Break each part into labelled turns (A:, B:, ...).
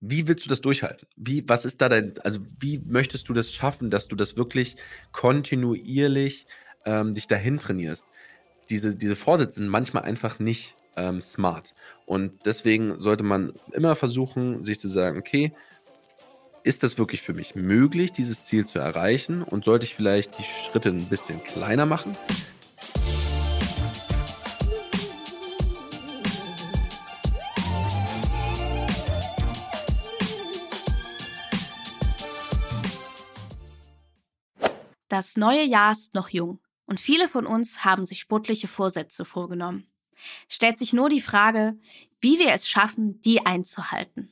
A: wie willst du das durchhalten? Wie, was ist da dein, also wie möchtest du das schaffen, dass du das wirklich kontinuierlich ähm, dich dahin trainierst? Diese, diese Vorsätze sind manchmal einfach nicht ähm, smart. Und deswegen sollte man immer versuchen, sich zu sagen, okay, ist das wirklich für mich möglich, dieses Ziel zu erreichen? Und sollte ich vielleicht die Schritte ein bisschen kleiner machen?
B: Das neue Jahr ist noch jung und viele von uns haben sich sportliche Vorsätze vorgenommen. Stellt sich nur die Frage, wie wir es schaffen, die einzuhalten.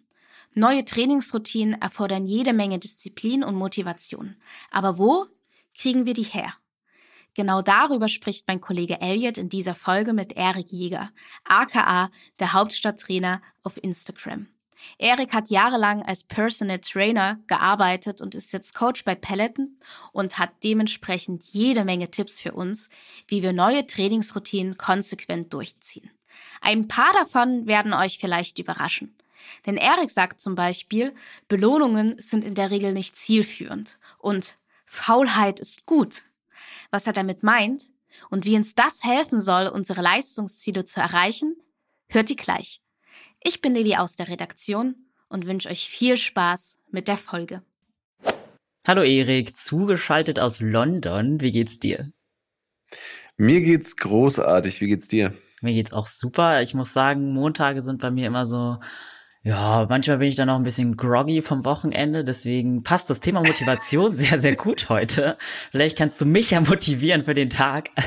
B: Neue Trainingsroutinen erfordern jede Menge Disziplin und Motivation. Aber wo kriegen wir die her? Genau darüber spricht mein Kollege Elliot in dieser Folge mit Erik Jäger, aka der Hauptstadttrainer auf Instagram. Erik hat jahrelang als Personal Trainer gearbeitet und ist jetzt Coach bei Peloton und hat dementsprechend jede Menge Tipps für uns, wie wir neue Trainingsroutinen konsequent durchziehen. Ein paar davon werden euch vielleicht überraschen. Denn Erik sagt zum Beispiel, Belohnungen sind in der Regel nicht zielführend und Faulheit ist gut. Was er damit meint und wie uns das helfen soll, unsere Leistungsziele zu erreichen, hört ihr gleich. Ich bin Lili aus der Redaktion und wünsche euch viel Spaß mit der Folge.
C: Hallo Erik, zugeschaltet aus London. Wie geht's dir?
A: Mir geht's großartig. Wie geht's dir?
C: Mir geht's auch super. Ich muss sagen, Montage sind bei mir immer so ja, manchmal bin ich dann auch ein bisschen groggy vom Wochenende, deswegen passt das Thema Motivation sehr, sehr gut heute. Vielleicht kannst du mich ja motivieren für den Tag.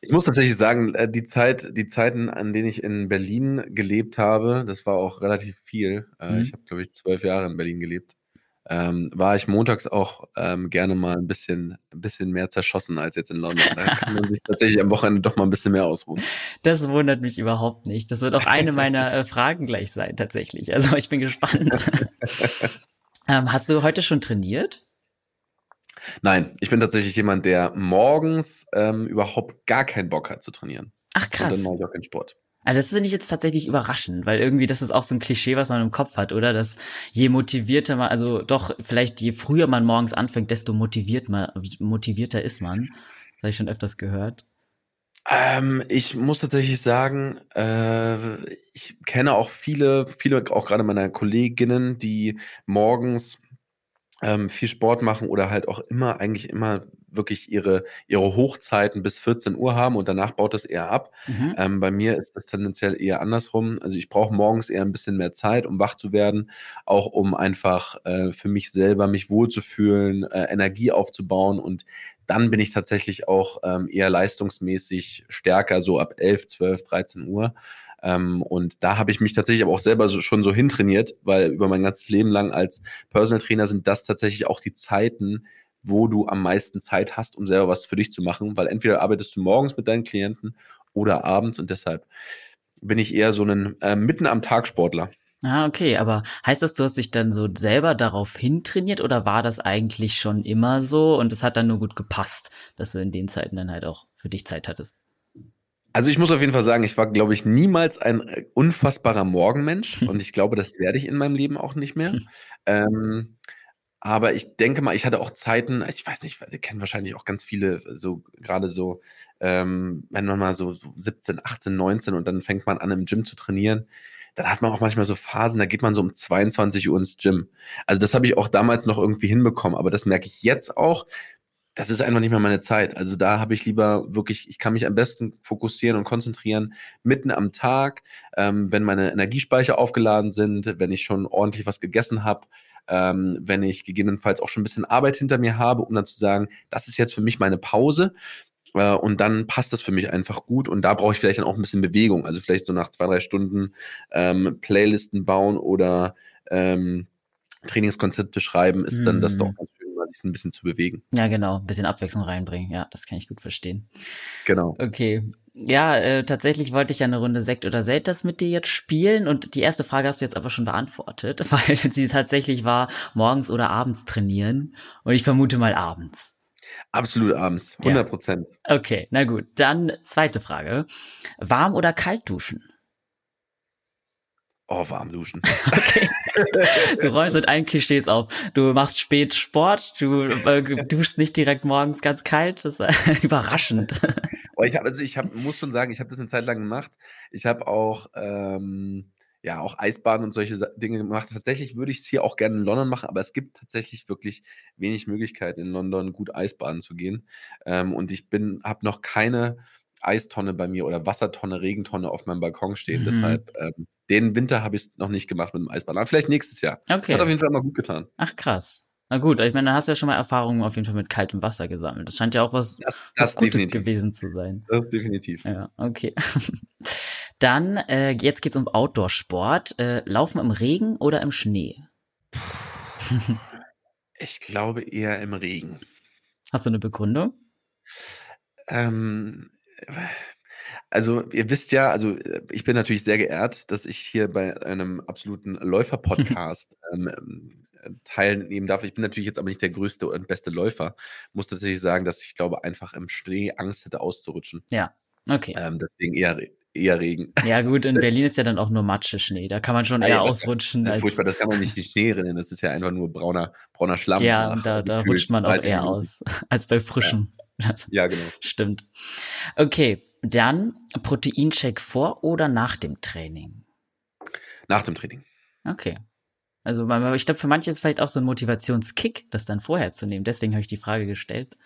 A: Ich muss tatsächlich sagen, äh, die Zeit, die Zeiten, an denen ich in Berlin gelebt habe, das war auch relativ viel. Äh, mhm. Ich habe, glaube ich, zwölf Jahre in Berlin gelebt. Ähm, war ich montags auch ähm, gerne mal ein bisschen, ein bisschen mehr zerschossen als jetzt in London. Da kann man sich tatsächlich am Wochenende doch mal ein bisschen mehr ausruhen.
C: Das wundert mich überhaupt nicht. Das wird auch eine meiner äh, Fragen gleich sein, tatsächlich. Also ich bin gespannt. ähm, hast du heute schon trainiert?
A: Nein, ich bin tatsächlich jemand, der morgens ähm, überhaupt gar keinen Bock hat zu trainieren.
C: Ach krass.
A: Und dann mache ich auch keinen Sport.
C: Also das finde ich jetzt tatsächlich überraschend, weil irgendwie das ist auch so ein Klischee, was man im Kopf hat, oder? Dass je motivierter man, also doch vielleicht je früher man morgens anfängt, desto motiviert man, motivierter ist man. Das habe ich schon öfters gehört.
A: Ähm, ich muss tatsächlich sagen, äh, ich kenne auch viele, viele auch gerade meiner Kolleginnen, die morgens ähm, viel Sport machen oder halt auch immer, eigentlich immer wirklich ihre, ihre Hochzeiten bis 14 Uhr haben und danach baut das eher ab. Mhm. Ähm, bei mir ist das tendenziell eher andersrum. Also ich brauche morgens eher ein bisschen mehr Zeit, um wach zu werden, auch um einfach äh, für mich selber mich wohlzufühlen, äh, Energie aufzubauen und dann bin ich tatsächlich auch ähm, eher leistungsmäßig stärker, so ab 11, 12, 13 Uhr. Ähm, und da habe ich mich tatsächlich aber auch selber so, schon so hintrainiert, weil über mein ganzes Leben lang als Personal Trainer sind das tatsächlich auch die Zeiten, wo du am meisten Zeit hast, um selber was für dich zu machen, weil entweder arbeitest du morgens mit deinen Klienten oder abends und deshalb bin ich eher so ein äh, mitten am Tag Sportler.
C: Ah, okay, aber heißt das, du hast dich dann so selber darauf hintrainiert oder war das eigentlich schon immer so und es hat dann nur gut gepasst, dass du in den Zeiten dann halt auch für dich Zeit hattest?
A: Also ich muss auf jeden Fall sagen, ich war, glaube ich, niemals ein äh, unfassbarer Morgenmensch und ich glaube, das werde ich in meinem Leben auch nicht mehr. ähm, aber ich denke mal, ich hatte auch Zeiten, ich weiß nicht, wir kennen wahrscheinlich auch ganz viele, so gerade so, ähm, wenn man mal so, so 17, 18, 19 und dann fängt man an im Gym zu trainieren, dann hat man auch manchmal so Phasen, da geht man so um 22 Uhr ins Gym. Also das habe ich auch damals noch irgendwie hinbekommen, aber das merke ich jetzt auch, das ist einfach nicht mehr meine Zeit. Also da habe ich lieber wirklich, ich kann mich am besten fokussieren und konzentrieren mitten am Tag, ähm, wenn meine Energiespeicher aufgeladen sind, wenn ich schon ordentlich was gegessen habe, ähm, wenn ich gegebenenfalls auch schon ein bisschen Arbeit hinter mir habe, um dann zu sagen, das ist jetzt für mich meine Pause. Äh, und dann passt das für mich einfach gut. Und da brauche ich vielleicht dann auch ein bisschen Bewegung. Also vielleicht so nach zwei, drei Stunden ähm, Playlisten bauen oder ähm, Trainingskonzepte schreiben, ist dann das doch mhm. ganz schön sich ein bisschen zu bewegen.
C: Ja, genau, ein bisschen Abwechslung reinbringen. Ja, das kann ich gut verstehen.
A: Genau.
C: Okay. Ja, äh, tatsächlich wollte ich ja eine Runde Sekt oder Selters mit dir jetzt spielen und die erste Frage hast du jetzt aber schon beantwortet, weil sie tatsächlich war, morgens oder abends trainieren und ich vermute mal abends.
A: Absolut abends, 100 Prozent.
C: Ja. Okay, na gut. Dann zweite Frage. Warm oder kalt duschen?
A: Oh, warm duschen.
C: Okay. Du räumst mit allen Klischees auf. Du machst spät Sport, du äh, duschst nicht direkt morgens ganz kalt. Das ist äh, überraschend.
A: Oh, ich hab, also ich hab, muss schon sagen, ich habe das eine Zeit lang gemacht. Ich habe auch, ähm, ja, auch Eisbaden und solche Dinge gemacht. Tatsächlich würde ich es hier auch gerne in London machen, aber es gibt tatsächlich wirklich wenig Möglichkeiten in London gut Eisbaden zu gehen. Ähm, und ich bin, habe noch keine Eistonne bei mir oder Wassertonne, Regentonne auf meinem Balkon stehen. Mhm. Deshalb, ähm, den Winter habe ich es noch nicht gemacht mit dem Eisbahn. Aber vielleicht nächstes Jahr. Okay. Hat auf jeden Fall immer gut getan.
C: Ach krass. Na gut, ich meine, dann hast du ja schon mal Erfahrungen auf jeden Fall mit kaltem Wasser gesammelt. Das scheint ja auch was, das, das was Gutes definitiv. gewesen zu sein.
A: Das ist definitiv.
C: Ja, okay. Dann, äh, jetzt geht's um Outdoor-Sport. Äh, Laufen im Regen oder im Schnee?
A: ich glaube eher im Regen.
C: Hast du eine Begründung?
A: Ähm, also ihr wisst ja, also ich bin natürlich sehr geehrt, dass ich hier bei einem absoluten Läufer-Podcast ähm, ähm, teilnehmen darf. Ich bin natürlich jetzt aber nicht der größte und beste Läufer. Muss tatsächlich sagen, dass ich glaube, einfach im Schnee Angst hätte auszurutschen.
C: Ja, okay.
A: Ähm, deswegen eher, eher Regen.
C: Ja, gut, in Berlin ist ja dann auch nur Matsche-Schnee. Da kann man schon eher ja, ausrutschen.
A: Das, als furchtbar. das kann man nicht die Schnee rennen. Das ist ja einfach nur brauner, brauner Schlamm.
C: Ja, und da, da rutscht man auch eher aus als bei frischem. Ja.
A: Das ja, genau.
C: Stimmt. Okay, dann Proteinshake vor oder nach dem Training?
A: Nach dem Training.
C: Okay. Also ich glaube, für manche ist es vielleicht auch so ein Motivationskick, das dann vorher zu nehmen. Deswegen habe ich die Frage gestellt.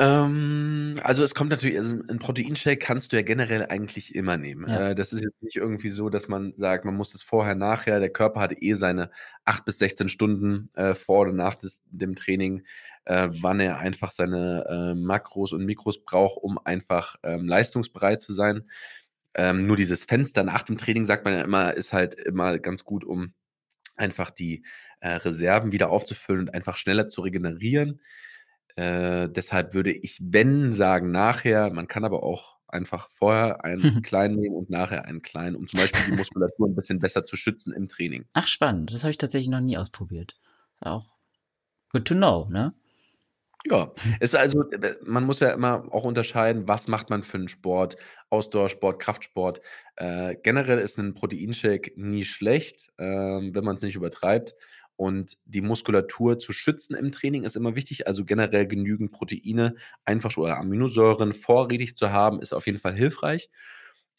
A: Ähm, also es kommt natürlich, also ein Proteinshake kannst du ja generell eigentlich immer nehmen. Ja. Äh, das ist jetzt nicht irgendwie so, dass man sagt, man muss es vorher, nachher. Der Körper hat eh seine 8 bis 16 Stunden äh, vor oder nach des, dem Training, äh, wann er einfach seine äh, Makros und Mikros braucht, um einfach ähm, leistungsbereit zu sein. Ähm, nur dieses Fenster nach dem Training, sagt man ja immer, ist halt immer ganz gut, um einfach die äh, Reserven wieder aufzufüllen und einfach schneller zu regenerieren. Äh, deshalb würde ich, wenn, sagen nachher. Man kann aber auch einfach vorher einen kleinen nehmen und nachher einen kleinen, um zum Beispiel die Muskulatur ein bisschen besser zu schützen im Training.
C: Ach, spannend. Das habe ich tatsächlich noch nie ausprobiert. Ist auch good to know, ne?
A: Ja, ist also, äh, man muss ja immer auch unterscheiden, was macht man für einen Sport, Ausdauersport, Kraftsport. Äh, generell ist ein Proteinshake nie schlecht, ähm, wenn man es nicht übertreibt. Und die Muskulatur zu schützen im Training ist immer wichtig. Also generell genügend Proteine, einfach oder Aminosäuren vorrätig zu haben, ist auf jeden Fall hilfreich.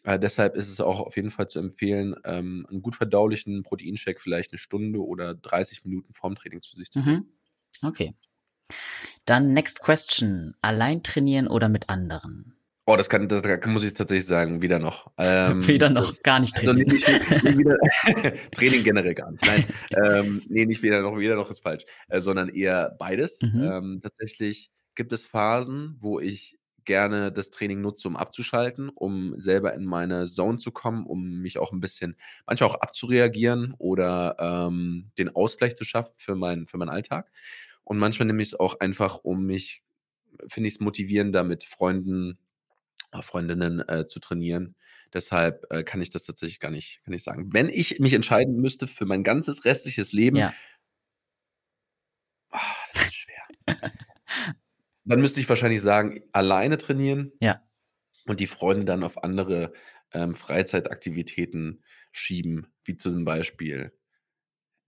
A: Äh, deshalb ist es auch auf jeden Fall zu empfehlen, ähm, einen gut verdaulichen Proteinshake vielleicht eine Stunde oder 30 Minuten vorm Training zu sich zu nehmen.
C: Mhm. Okay. Dann next question. Allein trainieren oder mit anderen?
A: Oh, das kann, das, muss ich tatsächlich sagen, wieder noch.
C: Ähm, wieder noch, das, gar nicht
A: trainieren. Also nicht, nicht wieder, Training generell gar nicht. Nein, ähm, nee, nicht wieder noch, wieder noch ist falsch, äh, sondern eher beides. Mhm. Ähm, tatsächlich gibt es Phasen, wo ich gerne das Training nutze, um abzuschalten, um selber in meine Zone zu kommen, um mich auch ein bisschen, manchmal auch abzureagieren oder ähm, den Ausgleich zu schaffen für, mein, für meinen Alltag. Und manchmal nehme ich es auch einfach, um mich, finde ich es motivierender, mit Freunden äh, Freundinnen äh, zu trainieren. Deshalb äh, kann ich das tatsächlich gar nicht, kann ich sagen. Wenn ich mich entscheiden müsste für mein ganzes restliches Leben, ja. oh, das ist schwer. dann müsste ich wahrscheinlich sagen, alleine trainieren.
C: Ja.
A: Und die Freunde dann auf andere ähm, Freizeitaktivitäten schieben, wie zum Beispiel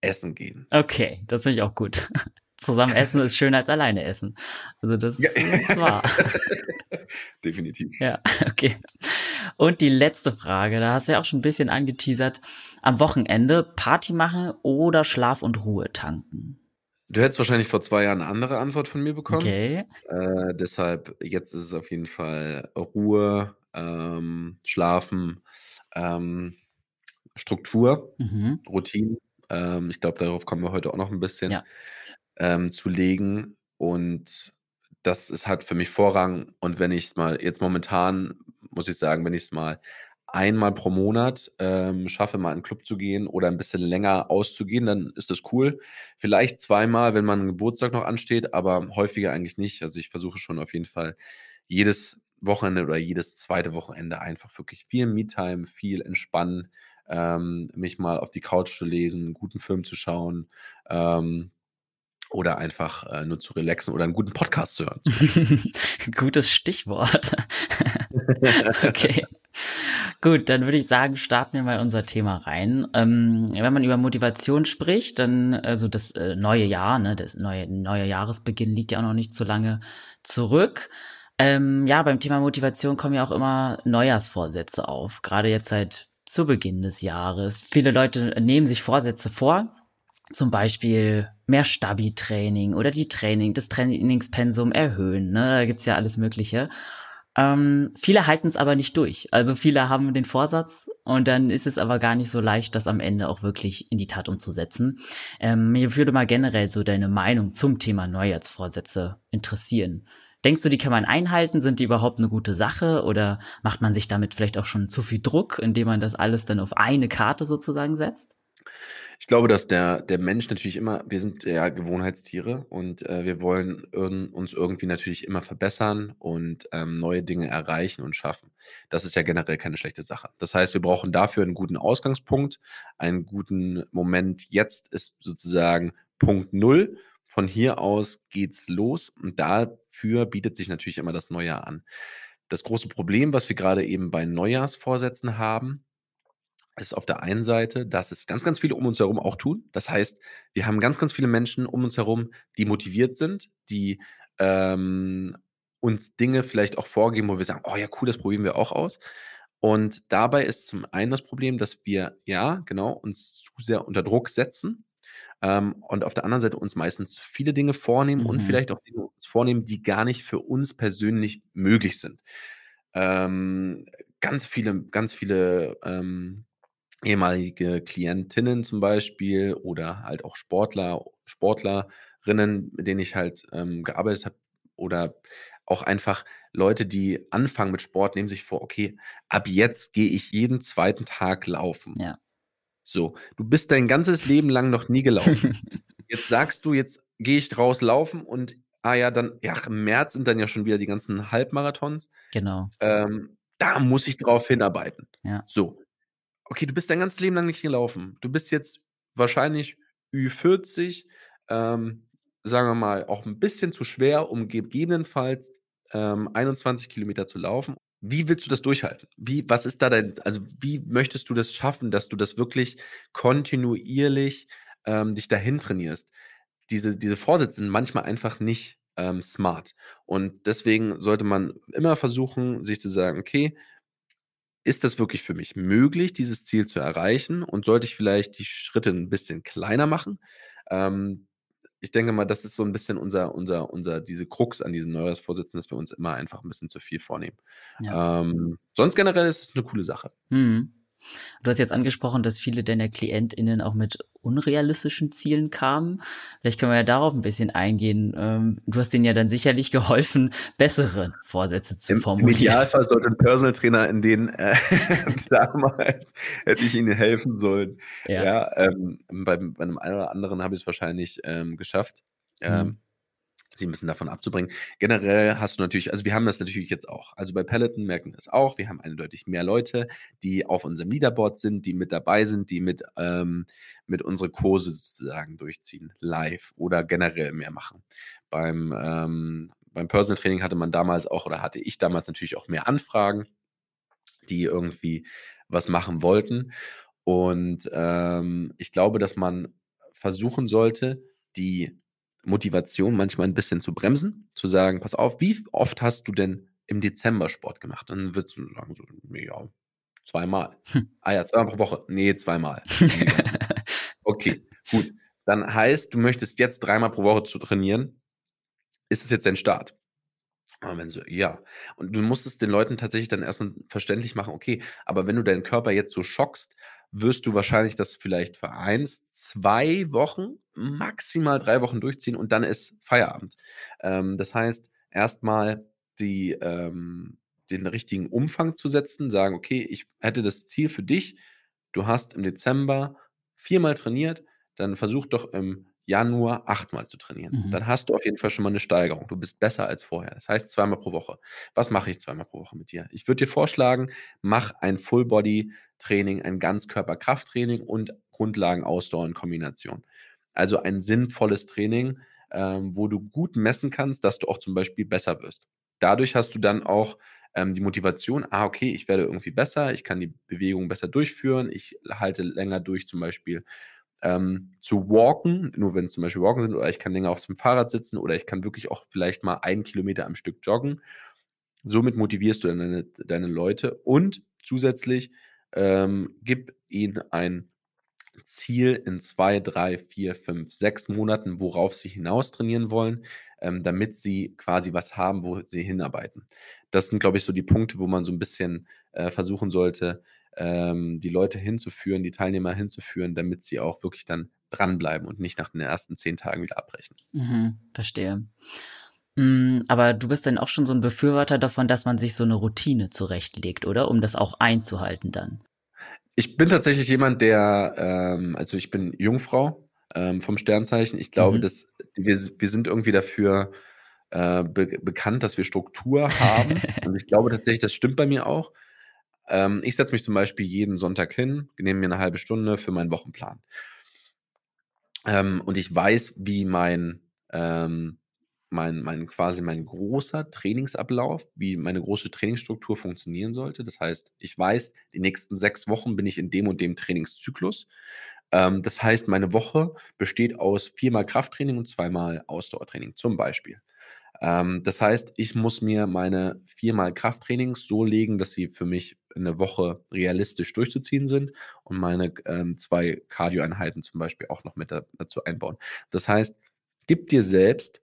A: Essen gehen.
C: Okay, das finde ich auch gut. Zusammen essen ist schöner als alleine essen. Also das ja. ist wahr.
A: Definitiv.
C: Ja, okay. Und die letzte Frage, da hast du ja auch schon ein bisschen angeteasert. Am Wochenende Party machen oder Schlaf und Ruhe tanken?
A: Du hättest wahrscheinlich vor zwei Jahren eine andere Antwort von mir bekommen.
C: Okay.
A: Äh, deshalb, jetzt ist es auf jeden Fall Ruhe, ähm, Schlafen, ähm, Struktur, mhm. Routine. Ähm, ich glaube, darauf kommen wir heute auch noch ein bisschen. Ja ähm, zu legen. Und das ist halt für mich Vorrang. Und wenn ich es mal, jetzt momentan, muss ich sagen, wenn ich es mal einmal pro Monat ähm, schaffe, mal in einen Club zu gehen oder ein bisschen länger auszugehen, dann ist das cool. Vielleicht zweimal, wenn man Geburtstag noch ansteht, aber häufiger eigentlich nicht. Also ich versuche schon auf jeden Fall jedes Wochenende oder jedes zweite Wochenende einfach wirklich viel Me-Time, viel entspannen, ähm, mich mal auf die Couch zu lesen, einen guten Film zu schauen, ähm, oder einfach äh, nur zu relaxen oder einen guten Podcast zu hören.
C: Gutes Stichwort. okay. Gut, dann würde ich sagen, starten wir mal unser Thema rein. Ähm, wenn man über Motivation spricht, dann, also das äh, neue Jahr, ne, das neue, neue Jahresbeginn liegt ja auch noch nicht so lange zurück. Ähm, ja, beim Thema Motivation kommen ja auch immer Neujahrsvorsätze auf. Gerade jetzt seit zu Beginn des Jahres. Viele Leute nehmen sich Vorsätze vor, zum Beispiel mehr Stabi-Training oder die Training, das Trainingspensum erhöhen. Ne? Da gibt's ja alles Mögliche. Ähm, viele halten es aber nicht durch. Also viele haben den Vorsatz und dann ist es aber gar nicht so leicht, das am Ende auch wirklich in die Tat umzusetzen. Ähm, mir würde mal generell so deine Meinung zum Thema Neujahrsvorsätze interessieren. Denkst du, die kann man einhalten? Sind die überhaupt eine gute Sache? Oder macht man sich damit vielleicht auch schon zu viel Druck, indem man das alles dann auf eine Karte sozusagen setzt?
A: Ich glaube, dass der, der Mensch natürlich immer, wir sind ja Gewohnheitstiere und äh, wir wollen irn, uns irgendwie natürlich immer verbessern und ähm, neue Dinge erreichen und schaffen. Das ist ja generell keine schlechte Sache. Das heißt, wir brauchen dafür einen guten Ausgangspunkt, einen guten Moment. Jetzt ist sozusagen Punkt Null. Von hier aus geht's los und dafür bietet sich natürlich immer das Neujahr an. Das große Problem, was wir gerade eben bei Neujahrsvorsätzen haben, ist auf der einen Seite, dass es ganz, ganz viele um uns herum auch tun. Das heißt, wir haben ganz, ganz viele Menschen um uns herum, die motiviert sind, die ähm, uns Dinge vielleicht auch vorgeben, wo wir sagen, oh ja, cool, das probieren wir auch aus. Und dabei ist zum einen das Problem, dass wir, ja, genau, uns zu sehr unter Druck setzen ähm, und auf der anderen Seite uns meistens viele Dinge vornehmen und
C: Mhm.
A: vielleicht auch Dinge vornehmen, die gar nicht für uns persönlich möglich sind. Ähm, ganz viele, ganz viele ähm, ehemalige Klientinnen zum Beispiel oder halt auch Sportler, Sportlerinnen, mit denen ich halt ähm, gearbeitet habe oder auch einfach Leute, die anfangen mit Sport, nehmen sich vor, okay, ab jetzt gehe ich jeden zweiten Tag laufen.
C: Ja.
A: So, du bist dein ganzes Leben lang noch nie gelaufen. Jetzt sagst du, jetzt gehe ich raus laufen und ah ja, dann, ja, im März sind dann ja schon wieder die ganzen Halbmarathons.
C: Genau.
A: Ähm, da muss ich drauf hinarbeiten.
C: Ja.
A: So, okay, du bist dein ganzes Leben lang nicht gelaufen. Du bist jetzt wahrscheinlich Ü40, ähm, sagen wir mal, auch ein bisschen zu schwer, um gegebenenfalls ähm, 21 Kilometer zu laufen. Wie willst du das durchhalten? Wie, was ist da dein, also wie möchtest du das schaffen, dass du das wirklich kontinuierlich ähm, dich dahin trainierst? Diese, diese Vorsätze sind manchmal einfach nicht ähm, smart. Und deswegen sollte man immer versuchen, sich zu sagen, okay, ist das wirklich für mich möglich, dieses Ziel zu erreichen? Und sollte ich vielleicht die Schritte ein bisschen kleiner machen? Ähm, ich denke mal, das ist so ein bisschen unser, unser, unser, diese Krux an diesen Neujahrsvorsätzen, dass wir uns immer einfach ein bisschen zu viel vornehmen.
C: Ja.
A: Ähm, sonst generell ist es eine coole Sache.
C: Mhm. Du hast jetzt angesprochen, dass viele deiner KlientInnen auch mit unrealistischen Zielen kamen. Vielleicht können wir ja darauf ein bisschen eingehen. Ähm, du hast denen ja dann sicherlich geholfen, bessere Vorsätze zu
A: Im, Im
C: formulieren.
A: Idealfall sollte ein Personal Trainer in denen äh, damals hätte ich ihnen helfen sollen.
C: Ja.
A: Ja, ähm, bei, bei einem einen oder anderen habe ich es wahrscheinlich ähm, geschafft. Ähm,
C: Mhm.
A: Sie ein bisschen davon abzubringen. Generell hast du natürlich, also wir haben das natürlich jetzt auch. Also bei Peloton merken wir es auch. Wir haben eindeutig mehr Leute, die auf unserem Leaderboard sind, die mit dabei sind, die mit, ähm, mit unsere Kurse sozusagen durchziehen, live oder generell mehr machen. Beim, ähm, beim Personal Training hatte man damals auch, oder hatte ich damals natürlich auch mehr Anfragen, die irgendwie was machen wollten. Und ähm, ich glaube, dass man versuchen sollte, die Motivation manchmal ein bisschen zu bremsen, zu sagen, pass auf, wie oft hast du denn im Dezember Sport gemacht? Dann würdest du sagen, so, nee, ja, zweimal.
C: Hm.
A: Ah ja, zweimal pro Woche. Nee, zweimal. okay, gut. Dann heißt, du möchtest jetzt dreimal pro Woche zu trainieren. Ist es jetzt dein Start? Aber wenn so, ja. Und du musst es den Leuten tatsächlich dann erstmal verständlich machen, okay, aber wenn du deinen Körper jetzt so schockst, wirst du wahrscheinlich das vielleicht für eins, zwei Wochen, maximal drei Wochen durchziehen und dann ist Feierabend. Ähm, das heißt, erstmal die, ähm, den richtigen Umfang zu setzen, sagen, okay, ich hätte das Ziel für dich, du hast im Dezember viermal trainiert, dann versuch doch im Januar achtmal zu trainieren.
C: Mhm.
A: Dann hast du auf jeden Fall schon mal eine Steigerung. Du bist besser als vorher. Das heißt zweimal pro Woche. Was mache ich zweimal pro Woche mit dir? Ich würde dir vorschlagen, mach ein Full-Body-Training, ein Ganzkörper-Krafttraining und Grundlagen-Ausdauer in Kombination. Also ein sinnvolles Training, ähm, wo du gut messen kannst, dass du auch zum Beispiel besser wirst. Dadurch hast du dann auch ähm, die Motivation, ah, okay, ich werde irgendwie besser, ich kann die Bewegung besser durchführen, ich halte länger durch, zum Beispiel ähm, zu walken, nur wenn es zum Beispiel walken sind, oder ich kann länger auf dem Fahrrad sitzen oder ich kann wirklich auch vielleicht mal einen Kilometer am Stück joggen. Somit motivierst du deine, deine Leute und zusätzlich ähm, gib ihnen ein Ziel in zwei, drei, vier, fünf, sechs Monaten, worauf sie hinaus trainieren wollen, ähm, damit sie quasi was haben, wo sie hinarbeiten. Das sind, glaube ich, so die Punkte, wo man so ein bisschen äh, versuchen sollte, ähm, die Leute hinzuführen, die Teilnehmer hinzuführen, damit sie auch wirklich dann dranbleiben und nicht nach den ersten zehn Tagen wieder abbrechen.
C: Mhm, verstehe. Mm, aber du bist dann auch schon so ein Befürworter davon, dass man sich so eine Routine zurechtlegt, oder? Um das auch einzuhalten dann.
A: Ich bin tatsächlich jemand, der, ähm, also ich bin Jungfrau ähm, vom Sternzeichen. Ich glaube,
C: Mhm.
A: dass wir, wir sind irgendwie dafür äh, be bekannt, dass wir Struktur haben. Und ich glaube tatsächlich, das stimmt bei mir auch. Ähm, ich setze mich zum Beispiel jeden Sonntag hin, nehme mir eine halbe Stunde für meinen Wochenplan. Ähm, und ich weiß, wie mein, ähm, mein, mein quasi mein großer Trainingsablauf, wie meine große Trainingsstruktur funktionieren sollte. Das heißt, ich weiß, die nächsten sechs Wochen bin ich in dem und dem Trainingszyklus. Ähm, das heißt, meine Woche besteht aus viermal Krafttraining und zweimal Ausdauertraining zum Beispiel. Ähm, das heißt, ich muss mir meine viermal Krafttrainings so legen, dass sie für mich in der Woche realistisch durchzuziehen sind und meine ähm, zwei Cardio-Einheiten zum Beispiel auch noch mit da, dazu einbauen. Das heißt, gib dir selbst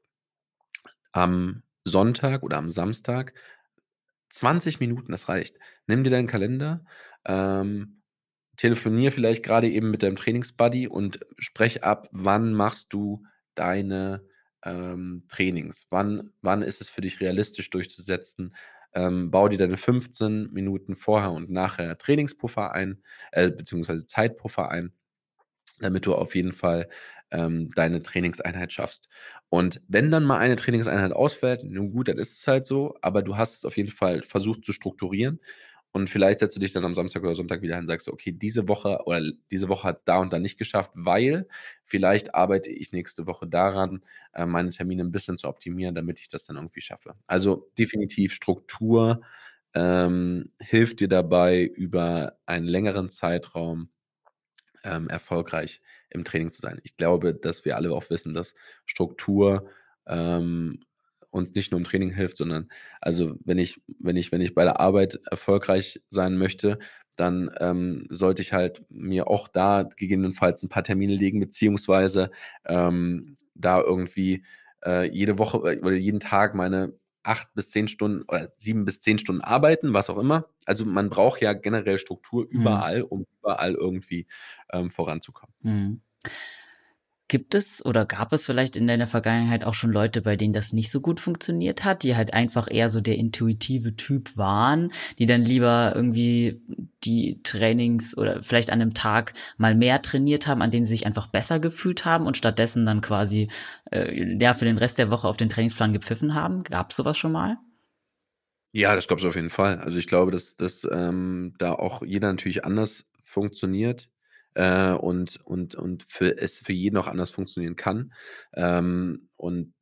A: am Sonntag oder am Samstag 20 Minuten, das reicht. Nimm dir deinen Kalender, ähm, telefonier vielleicht gerade eben mit deinem Trainingsbuddy und sprech ab, wann machst du deine ähm, Trainings? Wann, wann ist es für dich realistisch durchzusetzen? Ähm, bau dir deine 15 Minuten vorher und nachher Trainingspuffer ein, äh, beziehungsweise Zeitpuffer ein, damit du auf jeden Fall ähm, deine Trainingseinheit schaffst. Und wenn dann mal eine Trainingseinheit ausfällt, nun gut, dann ist es halt so, aber du hast es auf jeden Fall versucht zu strukturieren und vielleicht setzt du dich dann am Samstag oder Sonntag wieder hin und sagst, okay, diese Woche oder diese Woche hat es da und da nicht geschafft, weil vielleicht arbeite ich nächste Woche daran, äh, meine Termine ein bisschen zu optimieren, damit ich das dann irgendwie schaffe. Also definitiv Struktur ähm, hilft dir dabei, über einen längeren Zeitraum ähm, erfolgreich im Training zu sein. Ich glaube, dass wir alle auch wissen, dass Struktur ähm, uns nicht nur im Training hilft, sondern also wenn ich, wenn ich, wenn ich bei der Arbeit erfolgreich sein möchte, dann ähm, sollte ich halt mir auch da gegebenenfalls ein paar Termine legen, beziehungsweise ähm, da irgendwie äh, jede Woche äh, oder jeden Tag meine acht bis zehn Stunden oder sieben bis zehn Stunden arbeiten, was auch immer. Also man braucht ja generell Struktur
C: Mhm.
A: überall, um überall irgendwie ähm, voranzukommen.
C: Mhm. Gibt es oder gab es vielleicht in deiner Vergangenheit auch schon Leute, bei denen das nicht so gut funktioniert hat, die halt einfach eher so der intuitive Typ waren, die dann lieber irgendwie die Trainings oder vielleicht an einem Tag mal mehr trainiert haben, an dem sie sich einfach besser gefühlt haben und stattdessen dann quasi äh, ja für den Rest der Woche auf den Trainingsplan gepfiffen haben? Gab es sowas schon mal?
A: Ja, das gab es auf jeden Fall. Also ich glaube, dass, dass ähm, da auch jeder natürlich anders funktioniert äh, und, und, und für es für jeden auch anders funktionieren kann. Ähm, und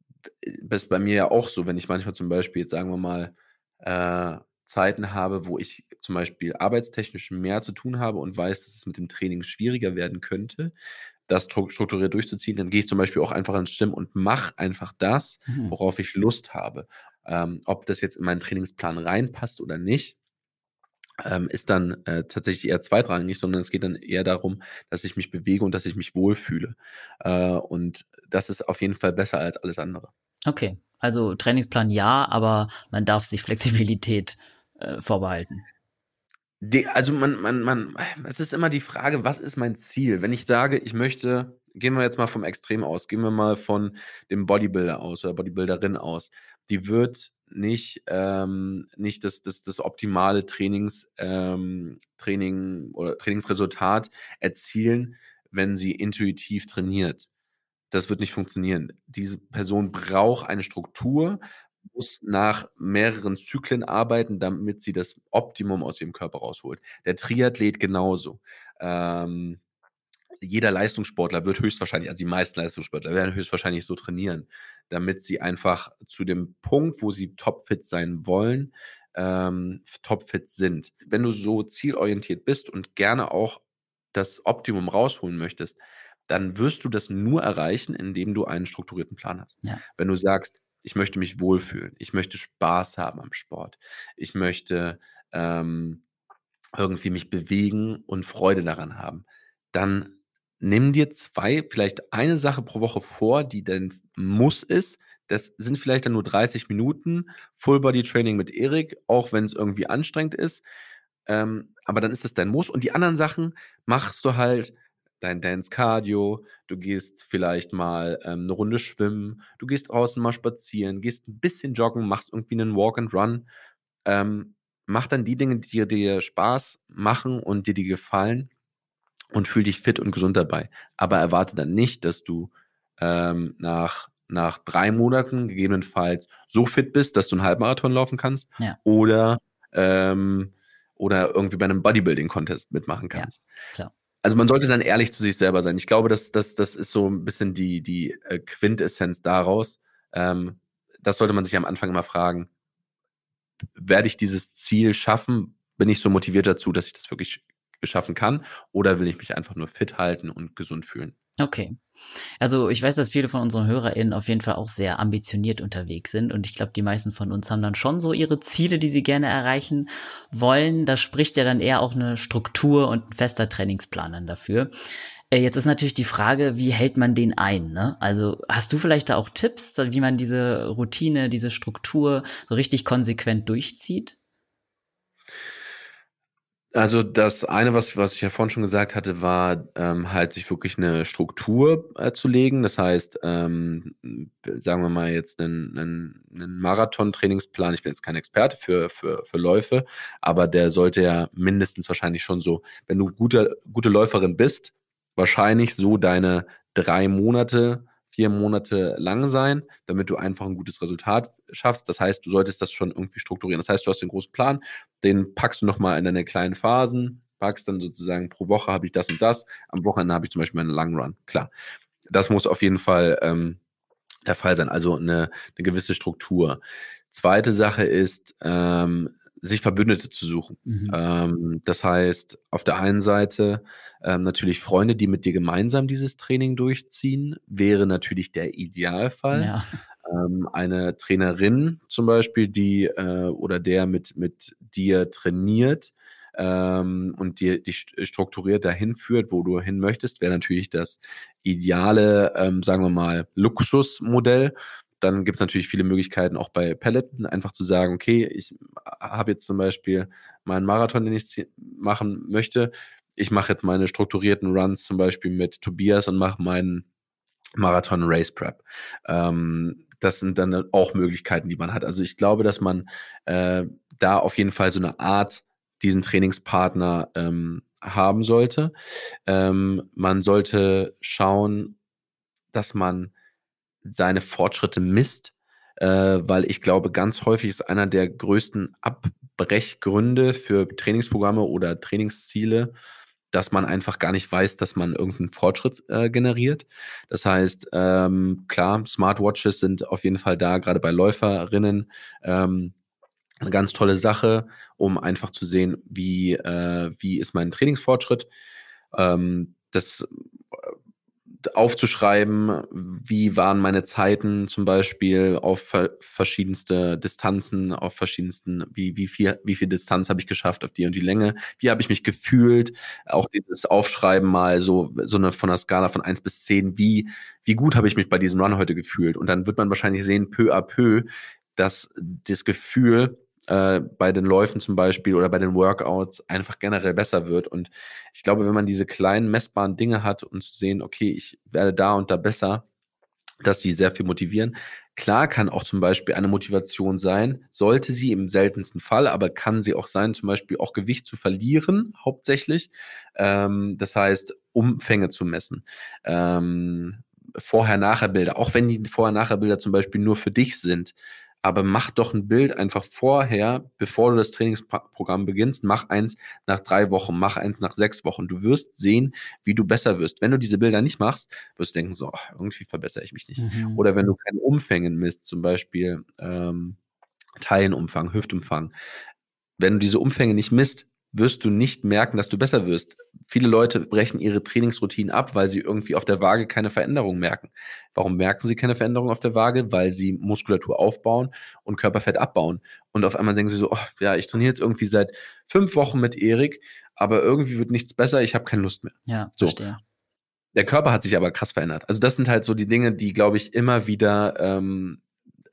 A: das ist bei mir ja auch so, wenn ich manchmal zum Beispiel, jetzt sagen wir mal, äh, Zeiten habe, wo ich zum Beispiel arbeitstechnisch mehr zu tun habe und weiß, dass es mit dem Training schwieriger werden könnte, das strukturiert durchzuziehen, dann gehe ich zum Beispiel auch einfach ins Stimmen und mache einfach das,
C: Mhm.
A: worauf ich Lust habe. Ähm, ob das jetzt in meinen Trainingsplan reinpasst oder nicht, ähm, ist dann äh, tatsächlich eher zweitrangig, sondern es geht dann eher darum, dass ich mich bewege und dass ich mich wohlfühle. Äh, und das ist auf jeden Fall besser als alles andere.
C: Okay, also Trainingsplan ja, aber man darf sich Flexibilität äh, vorbehalten.
A: Die, also man, man, man, es ist immer die Frage, was ist mein Ziel? Wenn ich sage, ich möchte, gehen wir jetzt mal vom Extrem aus, gehen wir mal von dem Bodybuilder aus oder Bodybuilderin aus, die wird nicht, ähm, nicht das, das, das optimale Trainings, ähm, Training oder Trainingsresultat erzielen, wenn sie intuitiv trainiert. Das wird nicht funktionieren. Diese Person braucht eine Struktur, muss nach mehreren Zyklen arbeiten, damit sie das Optimum aus ihrem Körper rausholt. Der Triathlet genauso. Ähm, jeder Leistungssportler wird höchstwahrscheinlich, also die meisten Leistungssportler werden höchstwahrscheinlich so trainieren, damit sie einfach zu dem Punkt, wo sie topfit sein wollen, ähm, topfit sind. Wenn du so zielorientiert bist und gerne auch das Optimum rausholen möchtest, dann wirst du das nur erreichen, indem du einen strukturierten Plan hast.
C: Ja.
A: Wenn du sagst, ich möchte mich wohlfühlen, ich möchte Spaß haben am Sport, ich möchte ähm, irgendwie mich bewegen und Freude daran haben, dann nimm dir zwei, vielleicht eine Sache pro Woche vor, die dein Muss ist. Das sind vielleicht dann nur 30 Minuten Full Body Training mit Erik, auch wenn es irgendwie anstrengend ist. Ähm, aber dann ist es dein Muss. Und die anderen Sachen machst du halt dein Dance Cardio, du gehst vielleicht mal ähm, eine Runde schwimmen, du gehst draußen mal spazieren, gehst ein bisschen joggen, machst irgendwie einen Walk and Run. Ähm, mach dann die Dinge, die dir Spaß machen und dir die gefallen und fühl dich fit und gesund dabei. Aber erwarte dann nicht, dass du ähm, nach, nach drei Monaten gegebenenfalls so fit bist, dass du einen Halbmarathon laufen kannst
C: Ja.
A: oder, ähm, oder irgendwie bei einem Bodybuilding-Contest mitmachen
C: Ja,
A: kannst.
C: klar.
A: Also man sollte dann ehrlich zu sich selber sein. Ich glaube, das, das, das ist so ein bisschen die, die äh, Quintessenz daraus. Ähm, das sollte man sich am Anfang immer fragen. Werde ich dieses Ziel schaffen? Bin ich so motiviert dazu, dass ich das wirklich schaffen kann? Oder will ich mich einfach nur fit halten und gesund fühlen?
C: Okay. Also ich weiß, dass viele von unseren HörerInnen auf jeden Fall auch sehr ambitioniert unterwegs sind und ich glaube, die meisten von uns haben dann schon so ihre Ziele, die sie gerne erreichen wollen. Da spricht ja dann eher auch eine Struktur und ein fester Trainingsplan dann dafür. Äh, Jetzt ist natürlich die Frage, wie hält man den ein? Ne? Also hast du vielleicht da auch Tipps, wie man diese Routine, diese Struktur so richtig konsequent durchzieht?
A: Also das eine, was, was ich ja vorhin schon gesagt hatte, war ähm, halt sich wirklich eine Struktur äh, zu legen. Das heißt, ähm, sagen wir mal jetzt einen, einen, einen Marathon-Trainingsplan. Ich bin jetzt kein Experte für, für, für Läufe, aber der sollte ja mindestens wahrscheinlich schon so, wenn du gute, gute Läuferin bist, wahrscheinlich so deine drei Monate vier Monate lang sein, damit du einfach ein gutes Resultat schaffst. Das heißt, du solltest das schon irgendwie strukturieren. Das heißt, du hast den großen Plan, den packst du nochmal in deine kleinen Phasen, packst dann sozusagen pro Woche habe ich das und das, am Wochenende habe ich zum Beispiel einen Long Run. Klar, das muss auf jeden Fall ähm, der Fall sein, also eine, eine gewisse Struktur. Zweite Sache ist, ähm, sich Verbündete zu suchen.
C: Mhm.
A: Ähm, das heißt, auf der einen Seite ähm, natürlich Freunde, die mit dir gemeinsam dieses Training durchziehen, wäre natürlich der Idealfall.
C: Ja.
A: Ähm, eine Trainerin zum Beispiel, die äh, oder der mit, mit dir trainiert ähm, und dir dich strukturiert dahin führt, wo du hin möchtest, wäre natürlich das ideale, ähm, sagen wir mal, Luxusmodell. Dann gibt es natürlich viele Möglichkeiten auch bei Peloton, einfach zu sagen, okay, ich habe jetzt zum Beispiel meinen Marathon, den ich machen möchte. Ich mache jetzt meine strukturierten Runs zum Beispiel mit Tobias und mache meinen Marathon Race Prep. Ähm, das sind dann auch Möglichkeiten, die man hat. Also ich glaube, dass man äh, da auf jeden Fall so eine Art diesen Trainingspartner ähm, haben sollte. Ähm, man sollte schauen, dass man seine Fortschritte misst, äh, weil ich glaube, ganz häufig ist einer der größten Abbrechgründe für Trainingsprogramme oder Trainingsziele, dass man einfach gar nicht weiß, dass man irgendeinen Fortschritt äh, generiert. Das heißt, ähm, klar, Smartwatches sind auf jeden Fall da, gerade bei Läuferinnen. Ähm, eine ganz tolle Sache, um einfach zu sehen, wie, äh, wie ist mein Trainingsfortschritt. Ähm, das aufzuschreiben, wie waren meine Zeiten zum Beispiel auf ver verschiedenste Distanzen, auf verschiedensten, wie, wie viel, wie viel Distanz habe ich geschafft auf die und die Länge, wie habe ich mich gefühlt, auch dieses Aufschreiben mal so, so eine von der Skala von eins bis zehn wie, wie gut habe ich mich bei diesem Run heute gefühlt. Und dann wird man wahrscheinlich sehen, peu à peu, dass das Gefühl, äh, bei den Läufen zum Beispiel oder bei den Workouts einfach generell besser wird. Und ich glaube, wenn man diese kleinen messbaren Dinge hat und zu sehen, okay, ich werde da und da besser, dass sie sehr viel motivieren. Klar kann auch zum Beispiel eine Motivation sein, sollte sie im seltensten Fall, aber kann sie auch sein, zum Beispiel auch Gewicht zu verlieren, hauptsächlich. Ähm, das heißt, Umfänge zu messen. Ähm, Vorher-Nachher-Bilder, auch wenn die Vorher-Nachher-Bilder zum Beispiel nur für dich sind, aber mach doch ein Bild einfach vorher, bevor du das Trainingsprogramm beginnst. Mach eins nach drei Wochen, mach eins nach sechs Wochen. Du wirst sehen, wie du besser wirst. Wenn du diese Bilder nicht machst, wirst du denken, so, irgendwie verbessere ich mich nicht.
C: Mhm.
A: Oder wenn du keine Umfänge misst, zum Beispiel, ähm, Teilenumfang, Hüftumfang. Wenn du diese Umfänge nicht misst, wirst du nicht merken, dass du besser wirst. Viele Leute brechen ihre Trainingsroutinen ab, weil sie irgendwie auf der Waage keine Veränderung merken. Warum merken sie keine Veränderung auf der Waage? Weil sie Muskulatur aufbauen und Körperfett abbauen. Und auf einmal denken sie so, oh, ja, ich trainiere jetzt irgendwie seit fünf Wochen mit Erik, aber irgendwie wird nichts besser, ich habe keine Lust mehr.
C: Ja, so. verstehe.
A: Der Körper hat sich aber krass verändert. Also das sind halt so die Dinge, die, glaube ich, immer wieder ähm,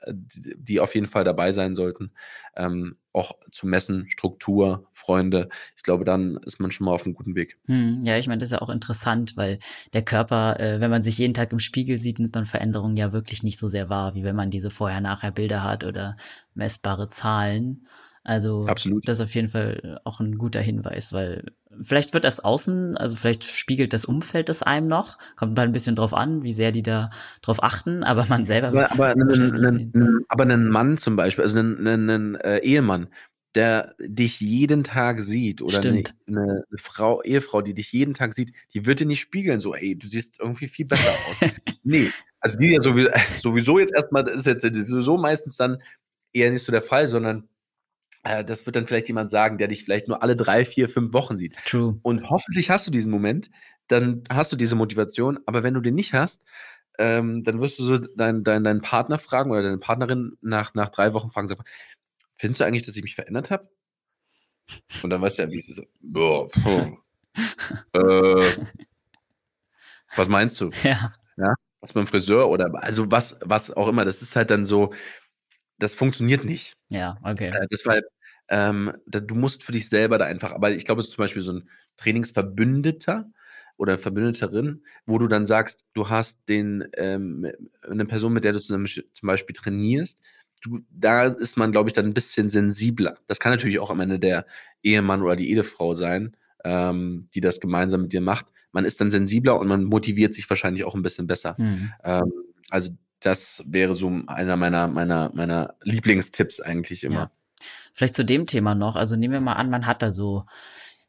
A: die auf jeden Fall dabei sein sollten. Ähm, auch zu messen, Struktur, Freunde. Ich glaube, dann ist man schon mal auf einem guten Weg.
C: Hm, ja, ich meine, das ist ja auch interessant, weil der Körper, äh, wenn man sich jeden Tag im Spiegel sieht, nimmt man Veränderungen ja wirklich nicht so sehr wahr, wie wenn man diese Vorher-Nachher-Bilder hat oder messbare Zahlen. Also Absolut. das ist auf jeden Fall auch ein guter Hinweis, weil vielleicht wird das außen, also vielleicht spiegelt das Umfeld das einem noch, kommt mal ein bisschen drauf an, wie sehr die da drauf achten, aber man selber
A: wird aber, aber, einen, einen, aber einen Mann zum Beispiel, also einen, einen äh, Ehemann, der dich jeden Tag sieht oder eine, eine, Frau, Ehefrau, die dich jeden Tag sieht, die wird dir nicht spiegeln, so, ey, du siehst irgendwie viel besser aus. nee, also die ja sowieso, sowieso jetzt erstmal, das ist jetzt sowieso meistens dann eher nicht so der Fall, sondern äh, das wird dann vielleicht jemand sagen, der dich vielleicht nur alle drei, vier, fünf Wochen sieht.
C: True.
A: Und hoffentlich hast du diesen Moment, dann hast du diese Motivation, aber wenn du den nicht hast, ähm, dann wirst du so deinen dein, dein Partner fragen oder deine Partnerin nach, nach drei Wochen fragen, sag, findest du eigentlich, dass ich mich verändert habe? Und dann weißt du ja, wie es ist. Boah, äh, was meinst du?
C: Ja.
A: ja. Was beim Friseur oder also was, was auch immer. Das ist halt dann so, das funktioniert nicht.
C: Ja, okay. Äh,
A: deshalb ähm, da, du musst für dich selber da einfach, aber ich glaube, es ist zum Beispiel so ein Trainingsverbündeter oder Verbündeterin, wo du dann sagst, du hast den, ähm, eine Person, mit der du zusammen zum Beispiel trainierst, du, da ist man, glaube ich, dann ein bisschen sensibler. Das kann natürlich auch am Ende der Ehemann oder die Ehefrau sein, ähm, die das gemeinsam mit dir macht. Man ist dann sensibler und man motiviert sich wahrscheinlich auch ein bisschen besser. Mhm. Ähm, also das wäre so einer meiner, meiner, meiner Lieblingstipps eigentlich immer. Ja.
C: Vielleicht zu dem Thema noch. Also nehmen wir mal an, man hat da so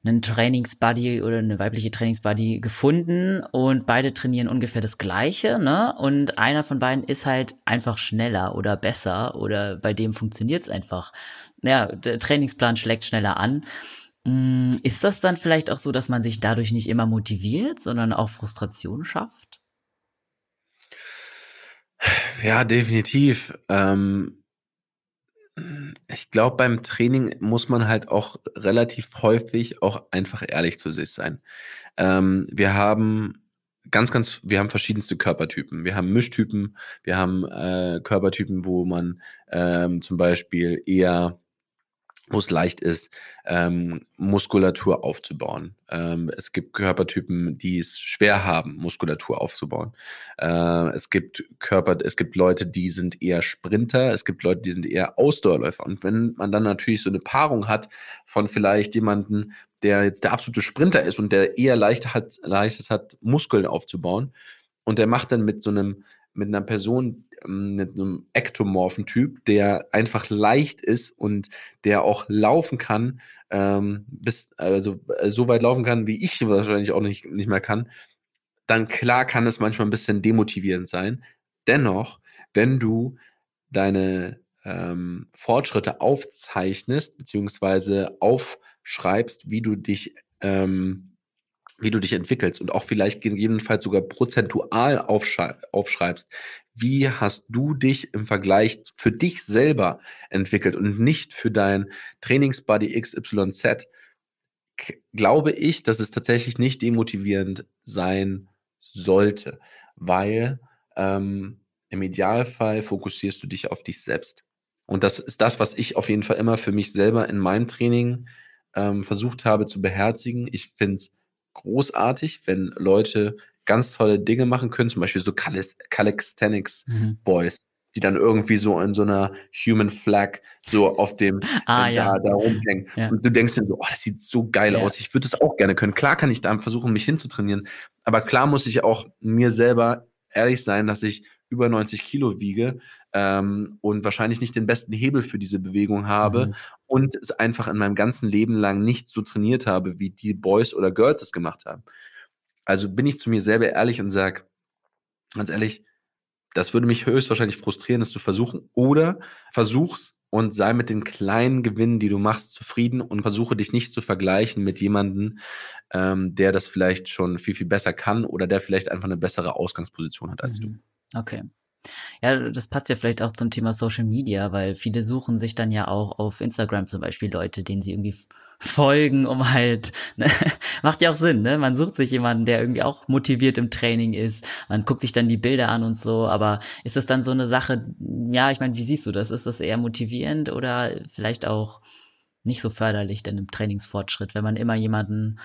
C: einen Trainingsbuddy oder eine weibliche Trainingsbuddy gefunden und beide trainieren ungefähr das Gleiche, ne? Und einer von beiden ist halt einfach schneller oder besser oder bei dem funktioniert es einfach. Ja, der Trainingsplan schlägt schneller an. Hm, ist das dann vielleicht auch so, dass man sich dadurch nicht immer motiviert, sondern auch Frustration schafft?
A: Ja, definitiv. Ähm, ich glaube, beim Training muss man halt auch relativ häufig auch einfach ehrlich zu sich sein. Ähm, wir haben ganz, ganz, wir haben verschiedenste Körpertypen. Wir haben Mischtypen, wir haben äh, Körpertypen, wo man ähm, zum Beispiel eher wo es leicht ist, ähm, Muskulatur aufzubauen. Ähm, es gibt Körpertypen, die es schwer haben, Muskulatur aufzubauen. Äh, es gibt Körper, es gibt Leute, die sind eher Sprinter, es gibt Leute, die sind eher Ausdauerläufer. Und wenn man dann natürlich so eine Paarung hat von vielleicht jemanden, der jetzt der absolute Sprinter ist und der eher leicht hat, leichtes hat, Muskeln aufzubauen, und der macht dann mit so einem mit einer Person, mit einem ektomorphen Typ, der einfach leicht ist und der auch laufen kann, ähm, bis, also äh, so weit laufen kann, wie ich wahrscheinlich auch nicht, nicht mehr kann, dann klar kann es manchmal ein bisschen demotivierend sein. Dennoch, wenn du deine ähm, Fortschritte aufzeichnest, beziehungsweise aufschreibst, wie du dich ähm, wie du dich entwickelst und auch vielleicht gegebenenfalls sogar prozentual aufschreibst, wie hast du dich im Vergleich für dich selber entwickelt und nicht für dein Trainingsbuddy XYZ, glaube ich, dass es tatsächlich nicht demotivierend sein sollte, weil ähm, im Idealfall fokussierst du dich auf dich selbst. Und das ist das, was ich auf jeden Fall immer für mich selber in meinem Training ähm, versucht habe zu beherzigen. Ich finde es großartig, wenn Leute ganz tolle Dinge machen können, zum Beispiel so Calisthenics mhm. Boys, die dann irgendwie so in so einer Human Flag so auf dem
C: ah,
A: äh,
C: ja.
A: da, da rumhängen. Ja. Und du denkst dir so, oh, das sieht so geil ja. aus. Ich würde das auch gerne können. Klar kann ich da versuchen, mich hinzutrainieren. Aber klar muss ich auch mir selber ehrlich sein, dass ich über 90 Kilo wiege ähm, und wahrscheinlich nicht den besten Hebel für diese Bewegung habe mhm. und es einfach in meinem ganzen Leben lang nicht so trainiert habe, wie die Boys oder Girls es gemacht haben. Also bin ich zu mir selber ehrlich und sage, ganz ehrlich, das würde mich höchstwahrscheinlich frustrieren, das zu versuchen. Oder versuch's und sei mit den kleinen Gewinnen, die du machst, zufrieden und versuche dich nicht zu vergleichen mit jemandem, ähm, der das vielleicht schon viel, viel besser kann oder der vielleicht einfach eine bessere Ausgangsposition hat als
C: mhm. du. Okay. Ja, das passt ja vielleicht auch zum Thema Social Media, weil viele suchen sich dann ja auch auf Instagram zum Beispiel Leute, denen sie irgendwie folgen, um halt, ne? macht ja auch Sinn, ne? Man sucht sich jemanden, der irgendwie auch motiviert im Training ist. Man guckt sich dann die Bilder an und so, aber ist das dann so eine Sache, ja, ich meine, wie siehst du das? Ist das eher motivierend oder vielleicht auch nicht so förderlich denn im Trainingsfortschritt, wenn man immer jemanden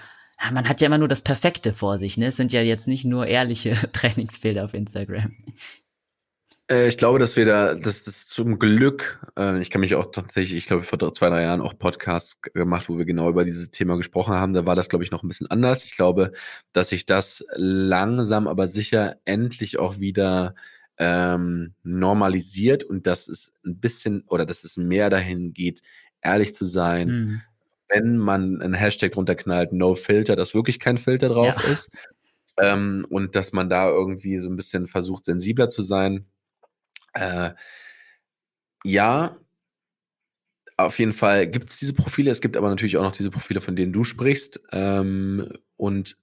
C: man hat ja immer nur das Perfekte vor sich, ne? Es sind ja jetzt nicht nur ehrliche Trainingsbilder auf Instagram.
A: Äh, ich glaube, dass wir da, dass das zum Glück, äh, ich kann mich auch tatsächlich, ich glaube, vor zwei, drei Jahren auch Podcasts gemacht, wo wir genau über dieses Thema gesprochen haben. Da war das, glaube ich, noch ein bisschen anders. Ich glaube, dass sich das langsam, aber sicher endlich auch wieder ähm, normalisiert und dass es ein bisschen oder dass es mehr dahin geht, ehrlich zu sein. Mhm. Wenn man einen Hashtag drunter knallt, No Filter, dass wirklich kein Filter drauf ja. ist. Ähm, und dass man da irgendwie so ein bisschen versucht, sensibler zu sein äh, ja, auf jeden Fall gibt es diese Profile. Es gibt aber natürlich auch noch diese Profile, von denen du sprichst. Ähm, und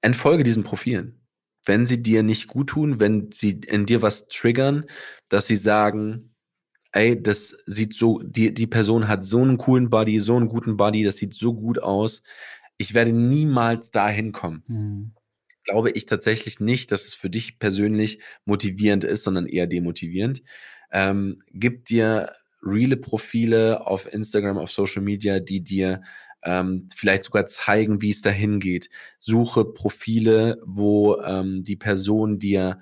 A: entfolge diesen Profilen. Wenn sie dir nicht gut tun, wenn sie in dir was triggern, dass sie sagen, ey, das sieht so, die, die Person hat so einen coolen Body, so einen guten Body, das sieht so gut aus. Ich werde niemals dahin kommen. Mhm glaube ich tatsächlich nicht, dass es für dich persönlich motivierend ist, sondern eher demotivierend. Ähm, gib dir reale Profile auf Instagram, auf Social Media, die dir ähm, vielleicht sogar zeigen, wie es dahin geht. Suche Profile, wo ähm, die Person dir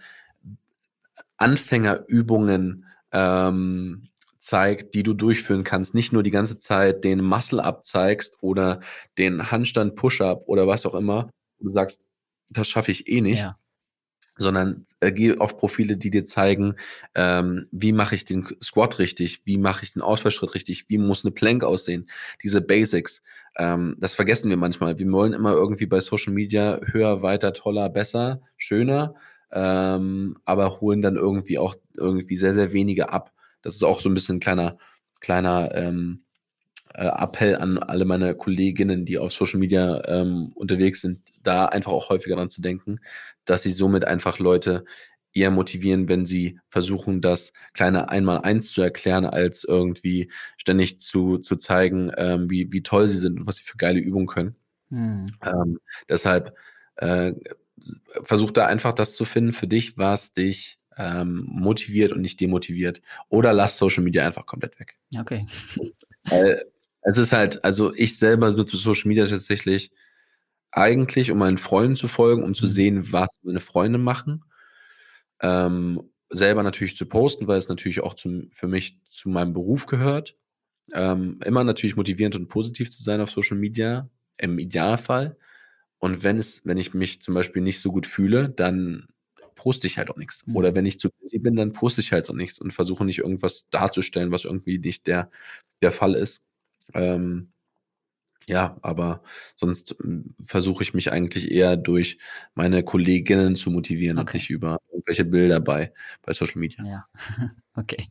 A: Anfängerübungen ähm, zeigt, die du durchführen kannst. Nicht nur die ganze Zeit den Muscle-Up zeigst oder den Handstand-Push-Up oder was auch immer. Du sagst, das schaffe ich eh nicht. Ja. Sondern äh, geh auf Profile, die dir zeigen, ähm, wie mache ich den Squat richtig, wie mache ich den Ausfallschritt richtig, wie muss eine Plank aussehen, diese Basics. Ähm, das vergessen wir manchmal. Wir wollen immer irgendwie bei Social Media höher, weiter, toller, besser, schöner, ähm, aber holen dann irgendwie auch irgendwie sehr, sehr wenige ab. Das ist auch so ein bisschen ein kleiner, kleiner ähm, äh, Appell an alle meine Kolleginnen, die auf Social Media ähm, unterwegs sind, da einfach auch häufiger dran zu denken, dass sie somit einfach Leute eher motivieren, wenn sie versuchen, das kleine Einmal-Eins zu erklären, als irgendwie ständig zu, zu zeigen, ähm, wie, wie toll sie sind und was sie für geile Übungen können. Hm. Ähm, deshalb äh, versuch da einfach das zu finden für dich, was dich ähm, motiviert und nicht demotiviert. Oder lass Social Media einfach komplett weg.
C: Okay.
A: Weil es ist halt, also ich selber nutze Social Media tatsächlich eigentlich, um meinen Freunden zu folgen, um zu mhm. sehen, was meine Freunde machen. Ähm, selber natürlich zu posten, weil es natürlich auch zum, für mich zu meinem Beruf gehört. Ähm, immer natürlich motivierend und positiv zu sein auf Social Media, im Idealfall. Und wenn es, wenn ich mich zum Beispiel nicht so gut fühle, dann poste ich halt auch nichts. Mhm. Oder wenn ich zu busy bin, dann poste ich halt auch nichts und versuche nicht irgendwas darzustellen, was irgendwie nicht der, der Fall ist. Ähm, ja, aber sonst hm, versuche ich mich eigentlich eher durch meine Kolleginnen zu motivieren okay. und nicht über irgendwelche Bilder bei, bei Social Media.
C: Ja, okay.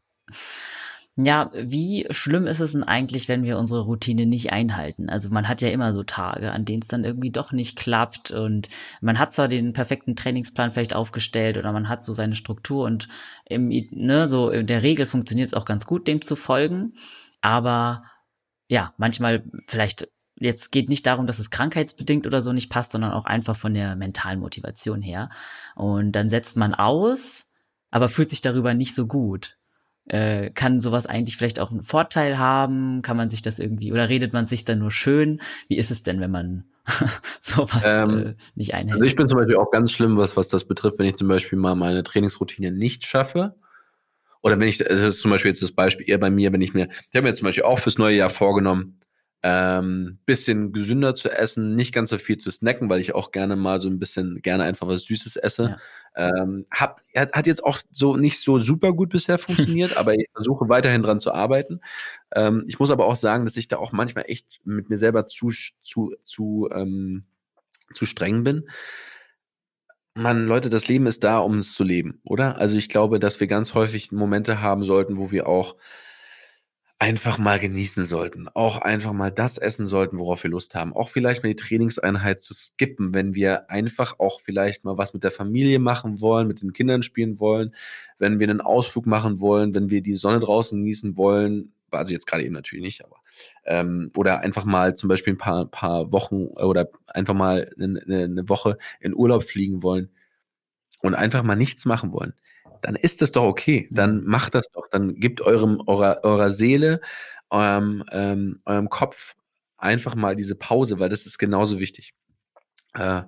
C: Ja, wie schlimm ist es denn eigentlich, wenn wir unsere Routine nicht einhalten? Also man hat ja immer so Tage, an denen es dann irgendwie doch nicht klappt und man hat zwar den perfekten Trainingsplan vielleicht aufgestellt oder man hat so seine Struktur und im, ne, so in der Regel funktioniert es auch ganz gut, dem zu folgen, aber ja, manchmal vielleicht jetzt geht nicht darum, dass es krankheitsbedingt oder so nicht passt, sondern auch einfach von der mentalen Motivation her. Und dann setzt man aus, aber fühlt sich darüber nicht so gut. Äh, kann sowas eigentlich vielleicht auch einen Vorteil haben? Kann man sich das irgendwie, oder redet man sich dann nur schön? Wie ist es denn, wenn man sowas ähm, äh, nicht einhält?
A: Also ich bin zum Beispiel auch ganz schlimm, was, was das betrifft, wenn ich zum Beispiel mal meine Trainingsroutine nicht schaffe oder wenn ich, das ist zum Beispiel jetzt das Beispiel eher bei mir, wenn ich mir, ich habe mir zum Beispiel auch fürs neue Jahr vorgenommen, ähm, bisschen gesünder zu essen, nicht ganz so viel zu snacken, weil ich auch gerne mal so ein bisschen gerne einfach was Süßes esse. Ja. Ähm, hab, hat jetzt auch so nicht so super gut bisher funktioniert, aber ich versuche weiterhin dran zu arbeiten. Ähm, ich muss aber auch sagen, dass ich da auch manchmal echt mit mir selber zu, zu, zu, ähm, zu streng bin Mann, Leute, das Leben ist da, um es zu leben, oder? Also ich glaube, dass wir ganz häufig Momente haben sollten, wo wir auch einfach mal genießen sollten, auch einfach mal das essen sollten, worauf wir Lust haben, auch vielleicht mal die Trainingseinheit zu skippen, wenn wir einfach auch vielleicht mal was mit der Familie machen wollen, mit den Kindern spielen wollen, wenn wir einen Ausflug machen wollen, wenn wir die Sonne draußen genießen wollen, also jetzt gerade eben natürlich nicht, aber ähm, oder einfach mal zum Beispiel ein paar, paar Wochen oder einfach mal eine, eine Woche in Urlaub fliegen wollen und einfach mal nichts machen wollen dann ist das doch okay. Dann mhm. macht das doch. Dann gibt eurem, eurer, eurer Seele, eurem, ähm, eurem Kopf einfach mal diese Pause, weil das ist genauso wichtig. Äh,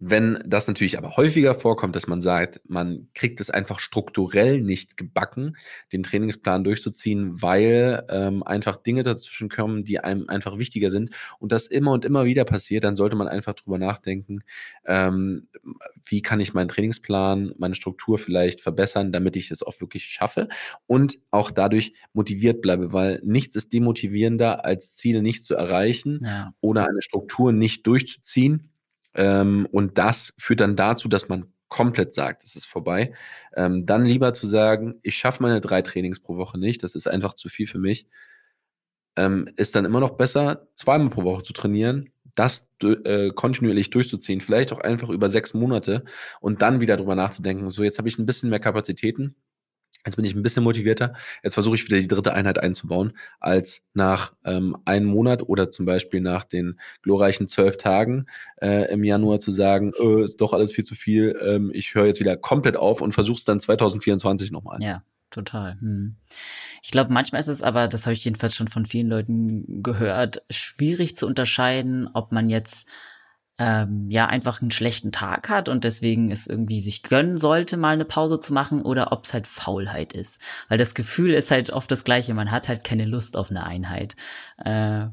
A: wenn das natürlich aber häufiger vorkommt, dass man sagt, man kriegt es einfach strukturell nicht gebacken, den Trainingsplan durchzuziehen, weil ähm, einfach Dinge dazwischen kommen, die einem einfach wichtiger sind und das immer und immer wieder passiert, dann sollte man einfach drüber nachdenken, ähm, wie kann ich meinen Trainingsplan, meine Struktur vielleicht verbessern, damit ich es auch wirklich schaffe und auch dadurch motiviert bleibe, weil nichts ist demotivierender, als Ziele nicht zu erreichen ja. oder eine Struktur nicht durchzuziehen ähm, und das führt dann dazu, dass man komplett sagt, es ist vorbei. Ähm, dann lieber zu sagen, ich schaffe meine drei Trainings pro Woche nicht, das ist einfach zu viel für mich. Ähm, ist dann immer noch besser, zweimal pro Woche zu trainieren, das äh, kontinuierlich durchzuziehen, vielleicht auch einfach über sechs Monate und dann wieder drüber nachzudenken, so jetzt habe ich ein bisschen mehr Kapazitäten, Jetzt bin ich ein bisschen motivierter. Jetzt versuche ich wieder die dritte Einheit einzubauen, als nach ähm, einem Monat oder zum Beispiel nach den glorreichen zwölf Tagen äh, im Januar zu sagen, äh, ist doch alles viel zu viel. Ähm, ich höre jetzt wieder komplett auf und versuche es dann 2024 nochmal.
C: Ja, total. Hm. Ich glaube, manchmal ist es aber, das habe ich jedenfalls schon von vielen Leuten gehört, schwierig zu unterscheiden, ob man jetzt ähm, ja einfach einen schlechten Tag hat und deswegen es irgendwie sich gönnen sollte, mal eine Pause zu machen oder ob es halt Faulheit ist. Weil das Gefühl ist halt oft das gleiche, man hat halt keine Lust auf eine Einheit. Äh,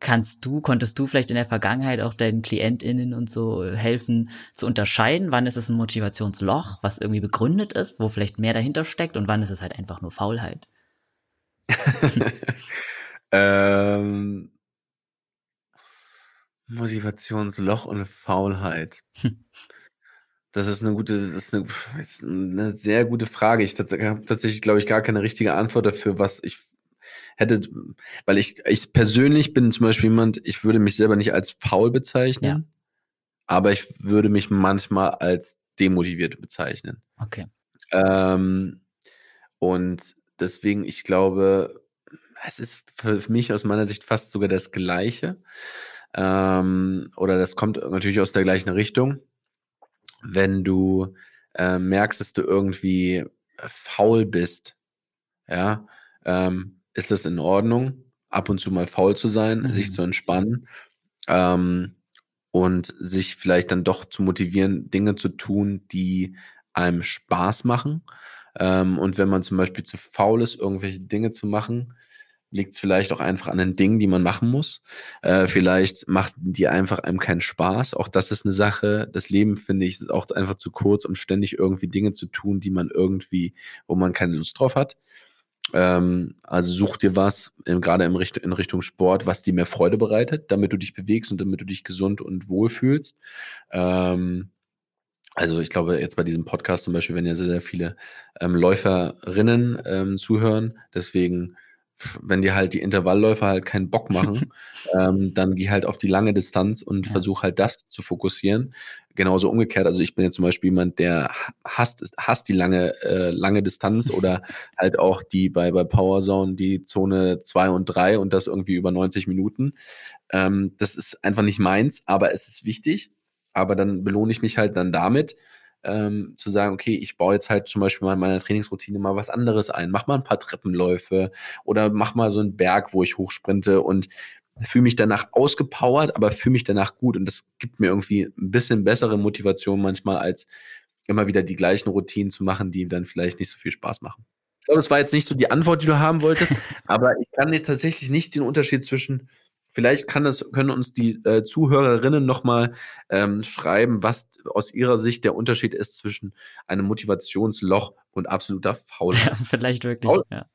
C: kannst du, konntest du vielleicht in der Vergangenheit auch deinen KlientInnen und so helfen zu unterscheiden, wann ist es ein Motivationsloch, was irgendwie begründet ist, wo vielleicht mehr dahinter steckt und wann ist es halt einfach nur Faulheit?
A: ähm, Motivationsloch und Faulheit. Das ist eine gute, das ist eine, ist eine sehr gute Frage. Ich habe tatsächlich, glaube ich, gar keine richtige Antwort dafür, was ich hätte, weil ich, ich persönlich bin zum Beispiel jemand, ich würde mich selber nicht als faul bezeichnen, ja. aber ich würde mich manchmal als demotiviert bezeichnen.
C: Okay.
A: Ähm, und deswegen, ich glaube, es ist für mich aus meiner Sicht fast sogar das Gleiche. Ähm, oder das kommt natürlich aus der gleichen Richtung. Wenn du äh, merkst, dass du irgendwie faul bist, ja, ähm, ist das in Ordnung, ab und zu mal faul zu sein, mhm. sich zu entspannen ähm, und sich vielleicht dann doch zu motivieren, Dinge zu tun, die einem Spaß machen. Ähm, und wenn man zum Beispiel zu faul ist, irgendwelche Dinge zu machen, liegt es vielleicht auch einfach an den Dingen, die man machen muss. Äh, vielleicht macht die einfach einem keinen Spaß. Auch das ist eine Sache. Das Leben, finde ich, ist auch einfach zu kurz, um ständig irgendwie Dinge zu tun, die man irgendwie, wo man keine Lust drauf hat. Ähm, also such dir was, gerade in Richtung, in Richtung Sport, was dir mehr Freude bereitet, damit du dich bewegst und damit du dich gesund und wohl fühlst. Ähm, also ich glaube, jetzt bei diesem Podcast zum Beispiel werden ja sehr, sehr viele ähm, Läuferinnen ähm, zuhören. Deswegen wenn dir halt die Intervallläufer halt keinen Bock machen, ähm, dann geh halt auf die lange Distanz und ja. versuch halt das zu fokussieren. Genauso umgekehrt. Also ich bin jetzt zum Beispiel jemand, der hasst, hasst die lange, äh, lange Distanz oder halt auch die bei, bei Powerzone die Zone 2 und 3 und das irgendwie über 90 Minuten. Ähm, das ist einfach nicht meins, aber es ist wichtig. Aber dann belohne ich mich halt dann damit, ähm, zu sagen, okay, ich baue jetzt halt zum Beispiel mal in meiner Trainingsroutine mal was anderes ein, mach mal ein paar Treppenläufe oder mach mal so einen Berg, wo ich hochsprinte und fühle mich danach ausgepowert, aber fühle mich danach gut und das gibt mir irgendwie ein bisschen bessere Motivation manchmal als immer wieder die gleichen Routinen zu machen, die dann vielleicht nicht so viel Spaß machen. Ich glaube, das war jetzt nicht so die Antwort, die du haben wolltest, aber ich kann jetzt tatsächlich nicht den Unterschied zwischen Vielleicht kann das, können uns die äh, Zuhörerinnen nochmal ähm, schreiben, was aus ihrer Sicht der Unterschied ist zwischen einem Motivationsloch und absoluter Faulheit. Ja,
C: vielleicht wirklich,
A: Faul
C: ja.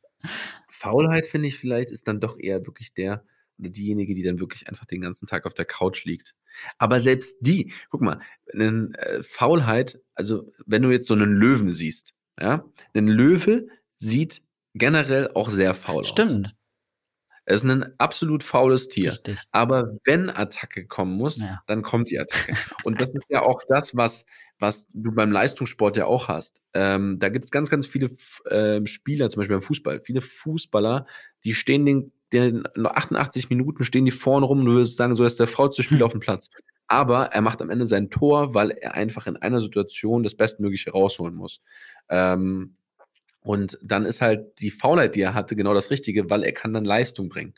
A: Faulheit, finde ich, vielleicht ist dann doch eher wirklich der oder diejenige, die dann wirklich einfach den ganzen Tag auf der Couch liegt. Aber selbst die, guck mal, eine äh, Faulheit, also wenn du jetzt so einen Löwen siehst, ja, ein Löwe sieht generell auch sehr faul
C: Stimmt.
A: aus. Stimmt. Er ist ein absolut faules Tier.
C: Richtig.
A: Aber wenn Attacke kommen muss, ja. dann kommt die Attacke. Und das ist ja auch das, was, was du beim Leistungssport ja auch hast. Ähm, da gibt es ganz, ganz viele äh, Spieler, zum Beispiel beim Fußball, viele Fußballer, die stehen den, den 88 Minuten stehen die vorne rum und du würdest sagen, so ist der faulste Spieler hm. auf dem Platz. Aber er macht am Ende sein Tor, weil er einfach in einer Situation das Bestmögliche rausholen muss. Ähm, und dann ist halt die Faulheit, die er hatte, genau das Richtige, weil er kann dann Leistung bringen.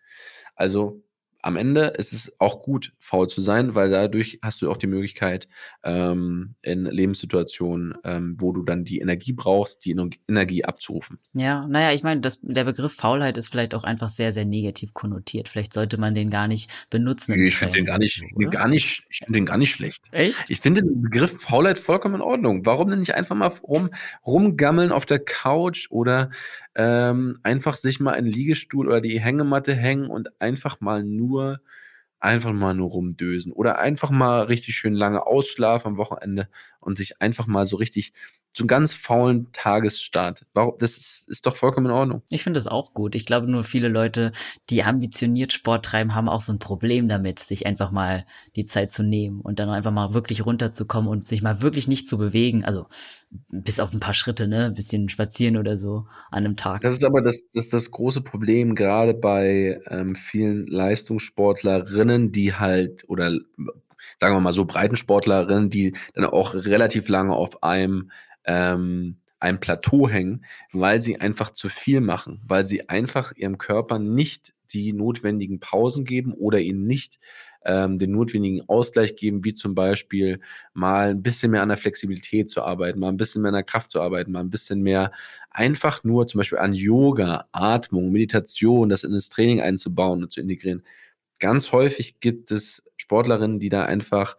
A: Also am Ende ist es auch gut, faul zu sein, weil dadurch hast du auch die Möglichkeit, ähm, in Lebenssituationen, ähm, wo du dann die Energie brauchst, die Energie abzurufen.
C: Ja, naja, ich meine, der Begriff Faulheit ist vielleicht auch einfach sehr, sehr negativ konnotiert. Vielleicht sollte man den gar nicht benutzen.
A: Nee, ich finde den gar nicht, ich gar nicht, ich finde den gar nicht schlecht. Echt? Ich finde den Begriff Faulheit vollkommen in Ordnung. Warum denn nicht einfach mal rum, rumgammeln auf der Couch oder ähm, einfach sich mal in den Liegestuhl oder die Hängematte hängen und einfach mal nur einfach mal nur rumdösen oder einfach mal richtig schön lange ausschlafen am Wochenende und sich einfach mal so richtig so einen ganz faulen Tagesstart. Das ist, ist doch vollkommen in Ordnung.
C: Ich finde das auch gut. Ich glaube nur viele Leute, die ambitioniert Sport treiben, haben auch so ein Problem damit, sich einfach mal die Zeit zu nehmen und dann einfach mal wirklich runterzukommen und sich mal wirklich nicht zu bewegen. Also bis auf ein paar Schritte, ne? Ein bisschen spazieren oder so an einem Tag.
A: Das ist aber das, das, das große Problem, gerade bei ähm, vielen Leistungssportlerinnen, die halt, oder sagen wir mal so Breitensportlerinnen, die dann auch relativ lange auf einem ähm, ein Plateau hängen, weil sie einfach zu viel machen, weil sie einfach ihrem Körper nicht die notwendigen Pausen geben oder ihnen nicht ähm, den notwendigen Ausgleich geben, wie zum Beispiel mal ein bisschen mehr an der Flexibilität zu arbeiten, mal ein bisschen mehr an der Kraft zu arbeiten, mal ein bisschen mehr einfach nur zum Beispiel an Yoga, Atmung, Meditation, das in das Training einzubauen und zu integrieren. Ganz häufig gibt es Sportlerinnen, die da einfach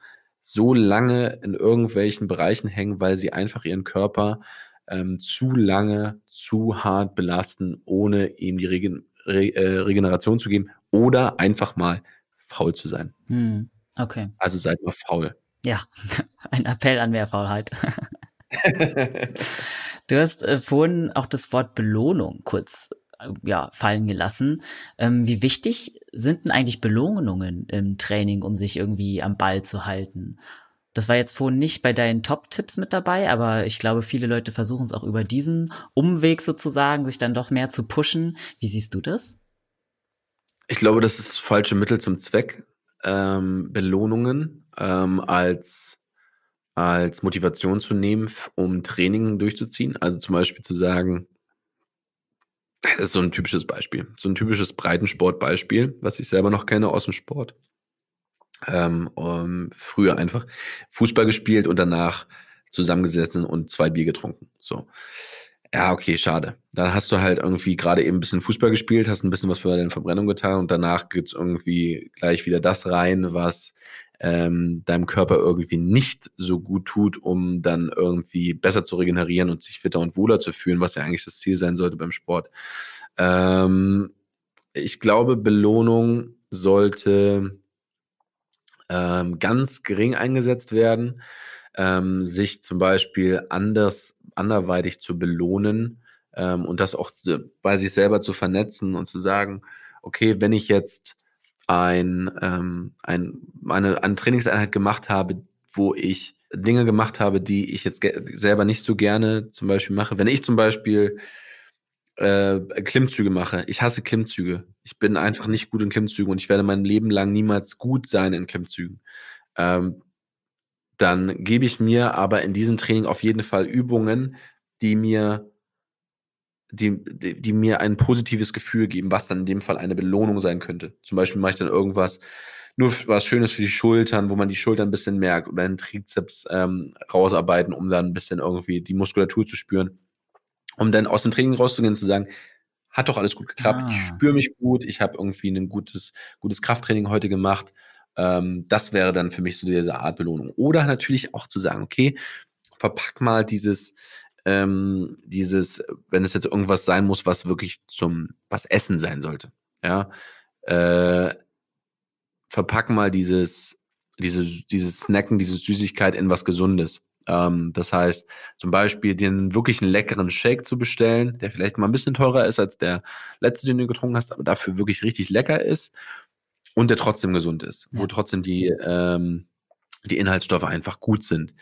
A: so lange in irgendwelchen Bereichen hängen, weil sie einfach ihren Körper ähm, zu lange, zu hart belasten, ohne ihm die Regen Re äh, Regeneration zu geben oder einfach mal faul zu sein.
C: Hm, okay.
A: Also seid mal faul.
C: Ja, ein Appell an mehr Faulheit. du hast äh, vorhin auch das Wort Belohnung kurz äh, ja, fallen gelassen. Ähm, wie wichtig sind denn eigentlich Belohnungen im Training, um sich irgendwie am Ball zu halten? Das war jetzt vorhin nicht bei deinen Top-Tipps mit dabei, aber ich glaube, viele Leute versuchen es auch über diesen Umweg sozusagen, sich dann doch mehr zu pushen. Wie siehst du das?
A: Ich glaube, das ist falsche Mittel zum Zweck. Ähm, Belohnungen ähm, als, als Motivation zu nehmen, um Training durchzuziehen. Also zum Beispiel zu sagen, das ist so ein typisches Beispiel. So ein typisches Breitensportbeispiel, was ich selber noch kenne aus dem Sport. Ähm, um, früher einfach Fußball gespielt und danach zusammengesessen und zwei Bier getrunken. So. Ja, okay, schade. Dann hast du halt irgendwie gerade eben ein bisschen Fußball gespielt, hast ein bisschen was für deine Verbrennung getan und danach gibt's irgendwie gleich wieder das rein, was ähm, deinem Körper irgendwie nicht so gut tut, um dann irgendwie besser zu regenerieren und sich fitter und wohler zu fühlen, was ja eigentlich das Ziel sein sollte beim Sport. Ähm, ich glaube, Belohnung sollte ähm, ganz gering eingesetzt werden, ähm, sich zum Beispiel anders, anderweitig zu belohnen ähm, und das auch bei sich selber zu vernetzen und zu sagen, okay, wenn ich jetzt ein, ähm, ein, eine, eine Trainingseinheit gemacht habe, wo ich Dinge gemacht habe, die ich jetzt selber nicht so gerne zum Beispiel mache. Wenn ich zum Beispiel äh, Klimmzüge mache, ich hasse Klimmzüge. Ich bin einfach nicht gut in Klimmzügen und ich werde mein Leben lang niemals gut sein in Klimmzügen. Ähm, dann gebe ich mir aber in diesem Training auf jeden Fall Übungen, die mir die, die, die, mir ein positives Gefühl geben, was dann in dem Fall eine Belohnung sein könnte. Zum Beispiel mache ich dann irgendwas, nur was Schönes für die Schultern, wo man die Schultern ein bisschen merkt oder den Trizeps ähm, rausarbeiten, um dann ein bisschen irgendwie die Muskulatur zu spüren. Um dann aus dem Training rauszugehen und zu sagen, hat doch alles gut geklappt, ah. ich spüre mich gut, ich habe irgendwie ein gutes, gutes Krafttraining heute gemacht. Ähm, das wäre dann für mich so diese Art Belohnung. Oder natürlich auch zu sagen, okay, verpack mal dieses, ähm, dieses, wenn es jetzt irgendwas sein muss, was wirklich zum, was Essen sein sollte. Ja, äh, verpack mal dieses, diese, dieses Snacken, diese Süßigkeit in was Gesundes. Ähm, das heißt, zum Beispiel den wirklich einen leckeren Shake zu bestellen, der vielleicht mal ein bisschen teurer ist als der letzte, den du getrunken hast, aber dafür wirklich richtig lecker ist und der trotzdem gesund ist, ja. wo trotzdem die, ähm, die Inhaltsstoffe einfach gut sind.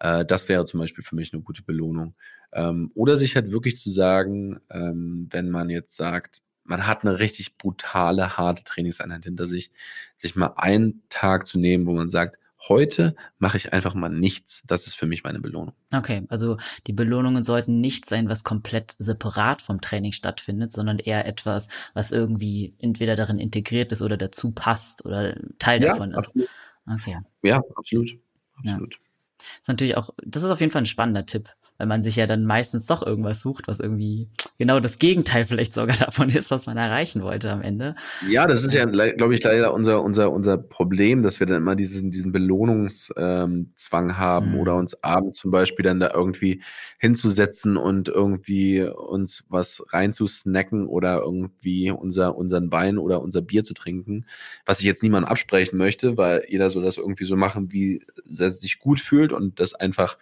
A: Äh, das wäre zum Beispiel für mich eine gute Belohnung. Ähm, oder sich halt wirklich zu sagen, ähm, wenn man jetzt sagt, man hat eine richtig brutale, harte Trainingseinheit hinter sich, sich mal einen Tag zu nehmen, wo man sagt, heute mache ich einfach mal nichts. Das ist für mich meine Belohnung.
C: Okay, also die Belohnungen sollten nicht sein, was komplett separat vom Training stattfindet, sondern eher etwas, was irgendwie entweder darin integriert ist oder dazu passt oder Teil ja, davon ist.
A: Absolut. Okay. Ja, absolut. Absolut. Ja.
C: Das ist natürlich auch, das ist auf jeden Fall ein spannender Tipp, weil man sich ja dann meistens doch irgendwas sucht, was irgendwie genau das Gegenteil vielleicht sogar davon ist, was man erreichen wollte am Ende.
A: Ja, das ist ja, glaube ich, leider unser, unser, unser Problem, dass wir dann immer diesen, diesen Belohnungszwang ähm, haben mhm. oder uns abends zum Beispiel dann da irgendwie hinzusetzen und irgendwie uns was reinzusnacken oder irgendwie unser, unseren Wein oder unser Bier zu trinken, was ich jetzt niemandem absprechen möchte, weil jeder soll das irgendwie so machen, wie er sich gut fühlt und das einfach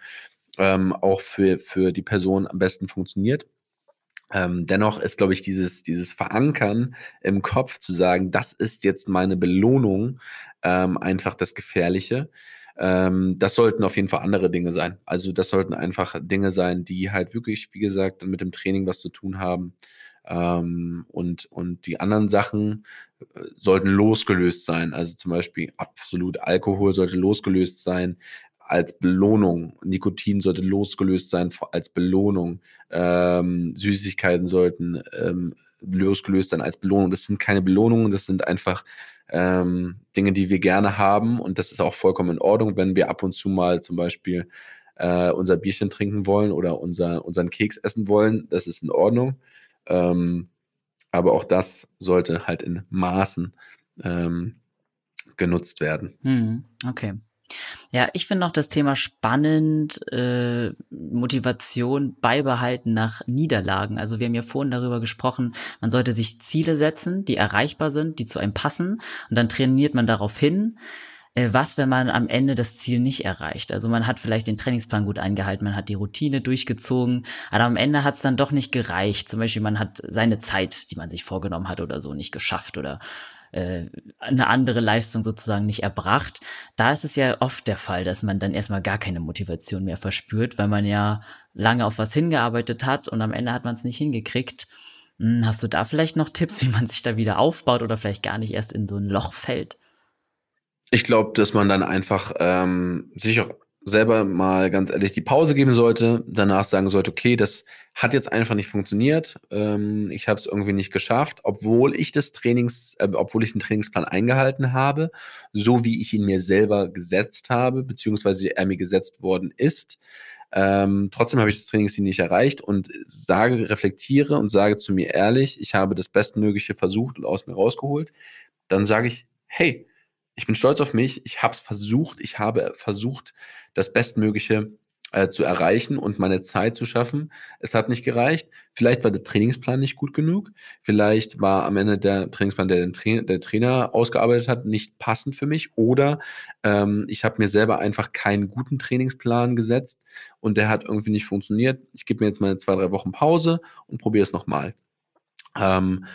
A: ähm, auch für, für die Person am besten funktioniert. Ähm, dennoch ist, glaube ich, dieses, dieses Verankern im Kopf zu sagen, das ist jetzt meine Belohnung, ähm, einfach das Gefährliche. Ähm, das sollten auf jeden Fall andere Dinge sein. Also das sollten einfach Dinge sein, die halt wirklich, wie gesagt, mit dem Training was zu tun haben. Ähm, und, und die anderen Sachen äh, sollten losgelöst sein. Also zum Beispiel absolut Alkohol sollte losgelöst sein als Belohnung. Nikotin sollte losgelöst sein als Belohnung. Ähm, Süßigkeiten sollten ähm, losgelöst sein als Belohnung. Das sind keine Belohnungen, das sind einfach ähm, Dinge, die wir gerne haben. Und das ist auch vollkommen in Ordnung, wenn wir ab und zu mal zum Beispiel äh, unser Bierchen trinken wollen oder unser, unseren Keks essen wollen. Das ist in Ordnung. Ähm, aber auch das sollte halt in Maßen ähm, genutzt werden.
C: Hm, okay. Ja, ich finde noch das Thema spannend, äh, Motivation beibehalten nach Niederlagen. Also wir haben ja vorhin darüber gesprochen, man sollte sich Ziele setzen, die erreichbar sind, die zu einem passen und dann trainiert man darauf hin. Äh, was, wenn man am Ende das Ziel nicht erreicht? Also man hat vielleicht den Trainingsplan gut eingehalten, man hat die Routine durchgezogen, aber am Ende hat es dann doch nicht gereicht. Zum Beispiel man hat seine Zeit, die man sich vorgenommen hat oder so, nicht geschafft oder äh, eine andere Leistung sozusagen nicht erbracht. Da ist es ja oft der Fall, dass man dann erstmal gar keine Motivation mehr verspürt, weil man ja lange auf was hingearbeitet hat und am Ende hat man es nicht hingekriegt. Hm, hast du da vielleicht noch Tipps, wie man sich da wieder aufbaut oder vielleicht gar nicht erst in so ein Loch fällt?
A: Ich glaube, dass man dann einfach ähm, sich auch selber mal ganz ehrlich die Pause geben sollte, danach sagen sollte, okay, das hat jetzt einfach nicht funktioniert, ähm, ich habe es irgendwie nicht geschafft, obwohl ich das Trainings, äh, obwohl ich den Trainingsplan eingehalten habe, so wie ich ihn mir selber gesetzt habe, beziehungsweise er mir gesetzt worden ist. Ähm, trotzdem habe ich das Trainingsziel nicht erreicht und sage, reflektiere und sage zu mir ehrlich, ich habe das Bestmögliche versucht und aus mir rausgeholt. Dann sage ich, hey, ich bin stolz auf mich, ich habe es versucht, ich habe versucht, das Bestmögliche äh, zu erreichen und meine Zeit zu schaffen. Es hat nicht gereicht. Vielleicht war der Trainingsplan nicht gut genug. Vielleicht war am Ende der Trainingsplan, der den Tra der Trainer ausgearbeitet hat, nicht passend für mich. Oder ähm, ich habe mir selber einfach keinen guten Trainingsplan gesetzt und der hat irgendwie nicht funktioniert. Ich gebe mir jetzt mal zwei, drei Wochen Pause und probiere es nochmal. Ähm,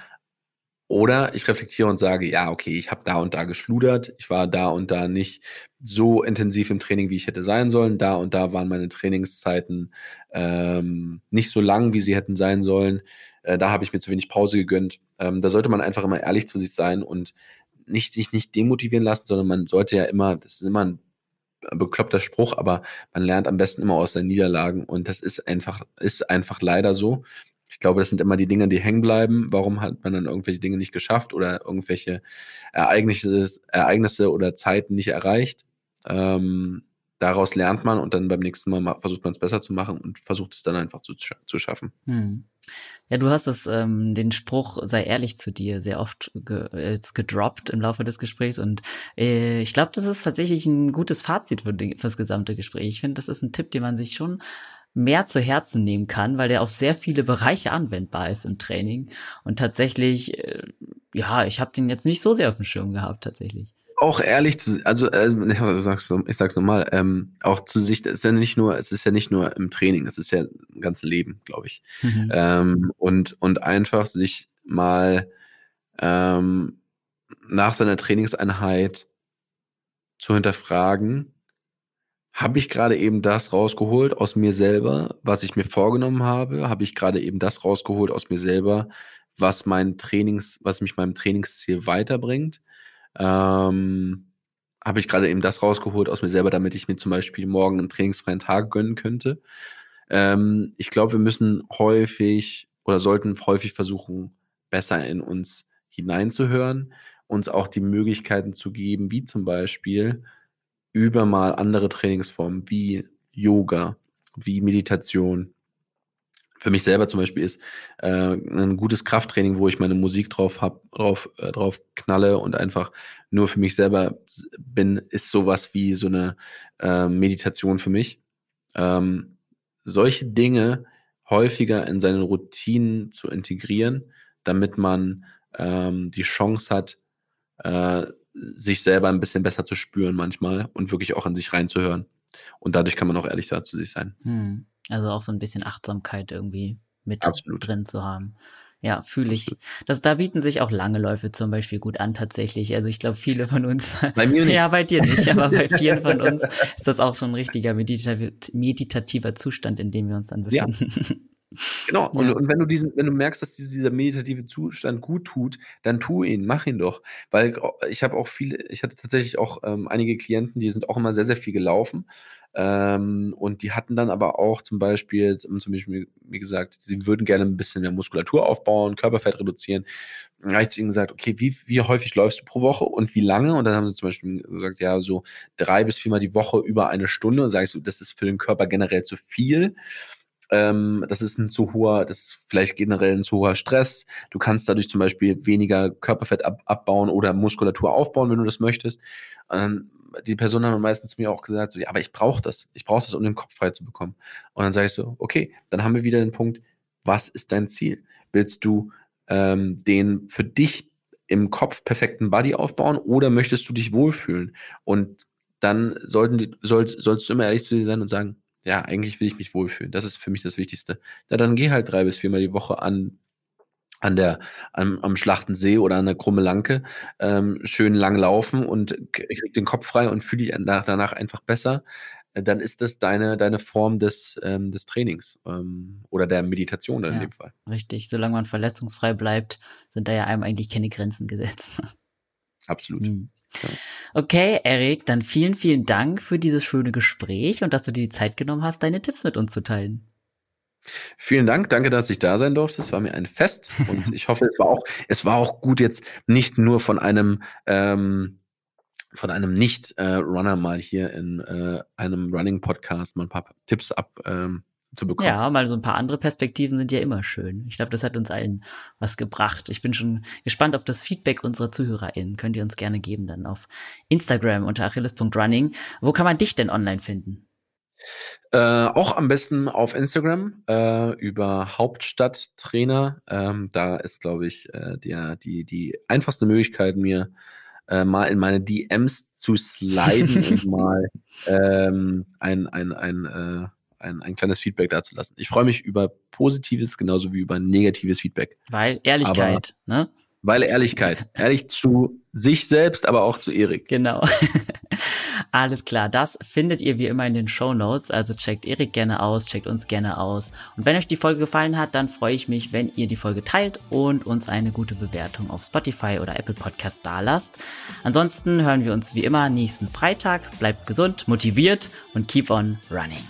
A: oder ich reflektiere und sage, ja, okay, ich habe da und da geschludert, ich war da und da nicht so intensiv im Training, wie ich hätte sein sollen. Da und da waren meine Trainingszeiten ähm, nicht so lang, wie sie hätten sein sollen. Äh, da habe ich mir zu wenig Pause gegönnt. Ähm, da sollte man einfach immer ehrlich zu sich sein und nicht, sich nicht demotivieren lassen, sondern man sollte ja immer, das ist immer ein bekloppter Spruch, aber man lernt am besten immer aus seinen Niederlagen und das ist einfach, ist einfach leider so. Ich glaube, das sind immer die Dinge, die hängen bleiben. Warum hat man dann irgendwelche Dinge nicht geschafft oder irgendwelche Ereignisse, Ereignisse oder Zeiten nicht erreicht? Ähm, daraus lernt man und dann beim nächsten Mal versucht man es besser zu machen und versucht es dann einfach zu, zu schaffen. Hm.
C: Ja, du hast es, ähm, den Spruch, sei ehrlich zu dir, sehr oft ge jetzt gedroppt im Laufe des Gesprächs und äh, ich glaube, das ist tatsächlich ein gutes Fazit für, die, für das gesamte Gespräch. Ich finde, das ist ein Tipp, den man sich schon mehr zu Herzen nehmen kann, weil der auf sehr viele Bereiche anwendbar ist im Training. Und tatsächlich, äh, ja, ich habe den jetzt nicht so sehr auf dem Schirm gehabt, tatsächlich.
A: auch ehrlich zu, also äh, ich sag's, ich sag's nochmal, ähm, auch zu sich, es ist ja nicht nur, es ist ja nicht nur im Training, es ist ja im ganzen Leben, glaube ich. Mhm. Ähm, und, und einfach sich mal ähm, nach seiner Trainingseinheit zu hinterfragen, habe ich gerade eben das rausgeholt aus mir selber, was ich mir vorgenommen habe? Habe ich gerade eben das rausgeholt aus mir selber, was mein Trainings, was mich meinem Trainingsziel weiterbringt? Ähm, habe ich gerade eben das rausgeholt aus mir selber, damit ich mir zum Beispiel morgen einen trainingsfreien Tag gönnen könnte? Ähm, ich glaube, wir müssen häufig oder sollten häufig versuchen, besser in uns hineinzuhören, uns auch die Möglichkeiten zu geben, wie zum Beispiel über mal andere Trainingsformen wie Yoga, wie Meditation. Für mich selber zum Beispiel ist äh, ein gutes Krafttraining, wo ich meine Musik drauf hab, drauf, äh, drauf knalle und einfach nur für mich selber bin, ist sowas wie so eine äh, Meditation für mich. Ähm, solche Dinge häufiger in seine Routinen zu integrieren, damit man ähm, die Chance hat, äh, sich selber ein bisschen besser zu spüren manchmal und wirklich auch in sich reinzuhören. Und dadurch kann man auch ehrlich zu sich sein.
C: Hm. Also auch so ein bisschen Achtsamkeit irgendwie mit Absolut. drin zu haben. Ja, fühle ich. Das, da bieten sich auch lange Läufe zum Beispiel gut an, tatsächlich. Also ich glaube, viele von uns.
A: Bei mir nicht.
C: ja, bei dir nicht, aber bei vielen von uns ist das auch so ein richtiger meditativer Zustand, in dem wir uns dann befinden. Ja.
A: Genau, und, und wenn du diesen, wenn du merkst, dass dieser meditative Zustand gut tut, dann tu ihn, mach ihn doch. Weil ich habe auch viele, ich hatte tatsächlich auch ähm, einige Klienten, die sind auch immer sehr, sehr viel gelaufen. Ähm, und die hatten dann aber auch zum Beispiel, zum Beispiel, wie gesagt, sie würden gerne ein bisschen mehr Muskulatur aufbauen, Körperfett reduzieren. Dann habe ich zu ihnen gesagt, okay, wie, wie häufig läufst du pro Woche und wie lange? Und dann haben sie zum Beispiel gesagt, ja, so drei bis viermal die Woche über eine Stunde. Und ich so, das ist für den Körper generell zu viel. Ähm, das ist ein zu hoher, das ist vielleicht generell ein zu hoher Stress. Du kannst dadurch zum Beispiel weniger Körperfett ab, abbauen oder Muskulatur aufbauen, wenn du das möchtest. Und die Person hat meistens zu mir auch gesagt, so, ja, aber ich brauche das. Ich brauche das, um den Kopf frei zu bekommen. Und dann sage ich so, okay, dann haben wir wieder den Punkt, was ist dein Ziel? Willst du ähm, den für dich im Kopf perfekten Body aufbauen oder möchtest du dich wohlfühlen? Und dann sollten die, soll, sollst du immer ehrlich zu dir sein und sagen, ja, eigentlich will ich mich wohlfühlen. Das ist für mich das Wichtigste. Ja, dann geh halt drei bis viermal die Woche an, an der, am, am Schlachtensee oder an der Krumme Lanke, ähm, schön lang laufen und krieg den Kopf frei und fühle dich danach einfach besser. Äh, dann ist das deine, deine Form des, ähm, des Trainings ähm, oder der Meditation dann ja, in dem Fall.
C: Richtig, solange man verletzungsfrei bleibt, sind da ja einem eigentlich keine Grenzen gesetzt.
A: Absolut. Mhm.
C: Okay, Erik, dann vielen, vielen Dank für dieses schöne Gespräch und dass du dir die Zeit genommen hast, deine Tipps mit uns zu teilen.
A: Vielen Dank, danke, dass ich da sein durfte. Es war mir ein Fest und ich hoffe, es war auch, es war auch gut jetzt nicht nur von einem ähm, von einem Nicht-Runner mal hier in äh, einem Running-Podcast mal ein paar Tipps ab, ähm, zu bekommen.
C: Ja, mal so ein paar andere Perspektiven sind ja immer schön. Ich glaube, das hat uns allen was gebracht. Ich bin schon gespannt auf das Feedback unserer ZuhörerInnen. Könnt ihr uns gerne geben dann auf Instagram unter achilles.running. Wo kann man dich denn online finden?
A: Äh, auch am besten auf Instagram äh, über Hauptstadttrainer. Ähm, da ist, glaube ich, äh, der, die, die einfachste Möglichkeit, mir äh, mal in meine DMs zu sliden und mal ähm, ein, ein, ein äh, ein, ein kleines Feedback dazu lassen. Ich freue mich über positives genauso wie über negatives Feedback.
C: Weil Ehrlichkeit, aber, ne?
A: Weil Ehrlichkeit. Ehrlich zu sich selbst, aber auch zu Erik.
C: Genau. Alles klar, das findet ihr wie immer in den Show Notes. Also checkt Erik gerne aus, checkt uns gerne aus. Und wenn euch die Folge gefallen hat, dann freue ich mich, wenn ihr die Folge teilt und uns eine gute Bewertung auf Spotify oder Apple Podcast dalasst. Ansonsten hören wir uns wie immer nächsten Freitag. Bleibt gesund, motiviert und keep on running.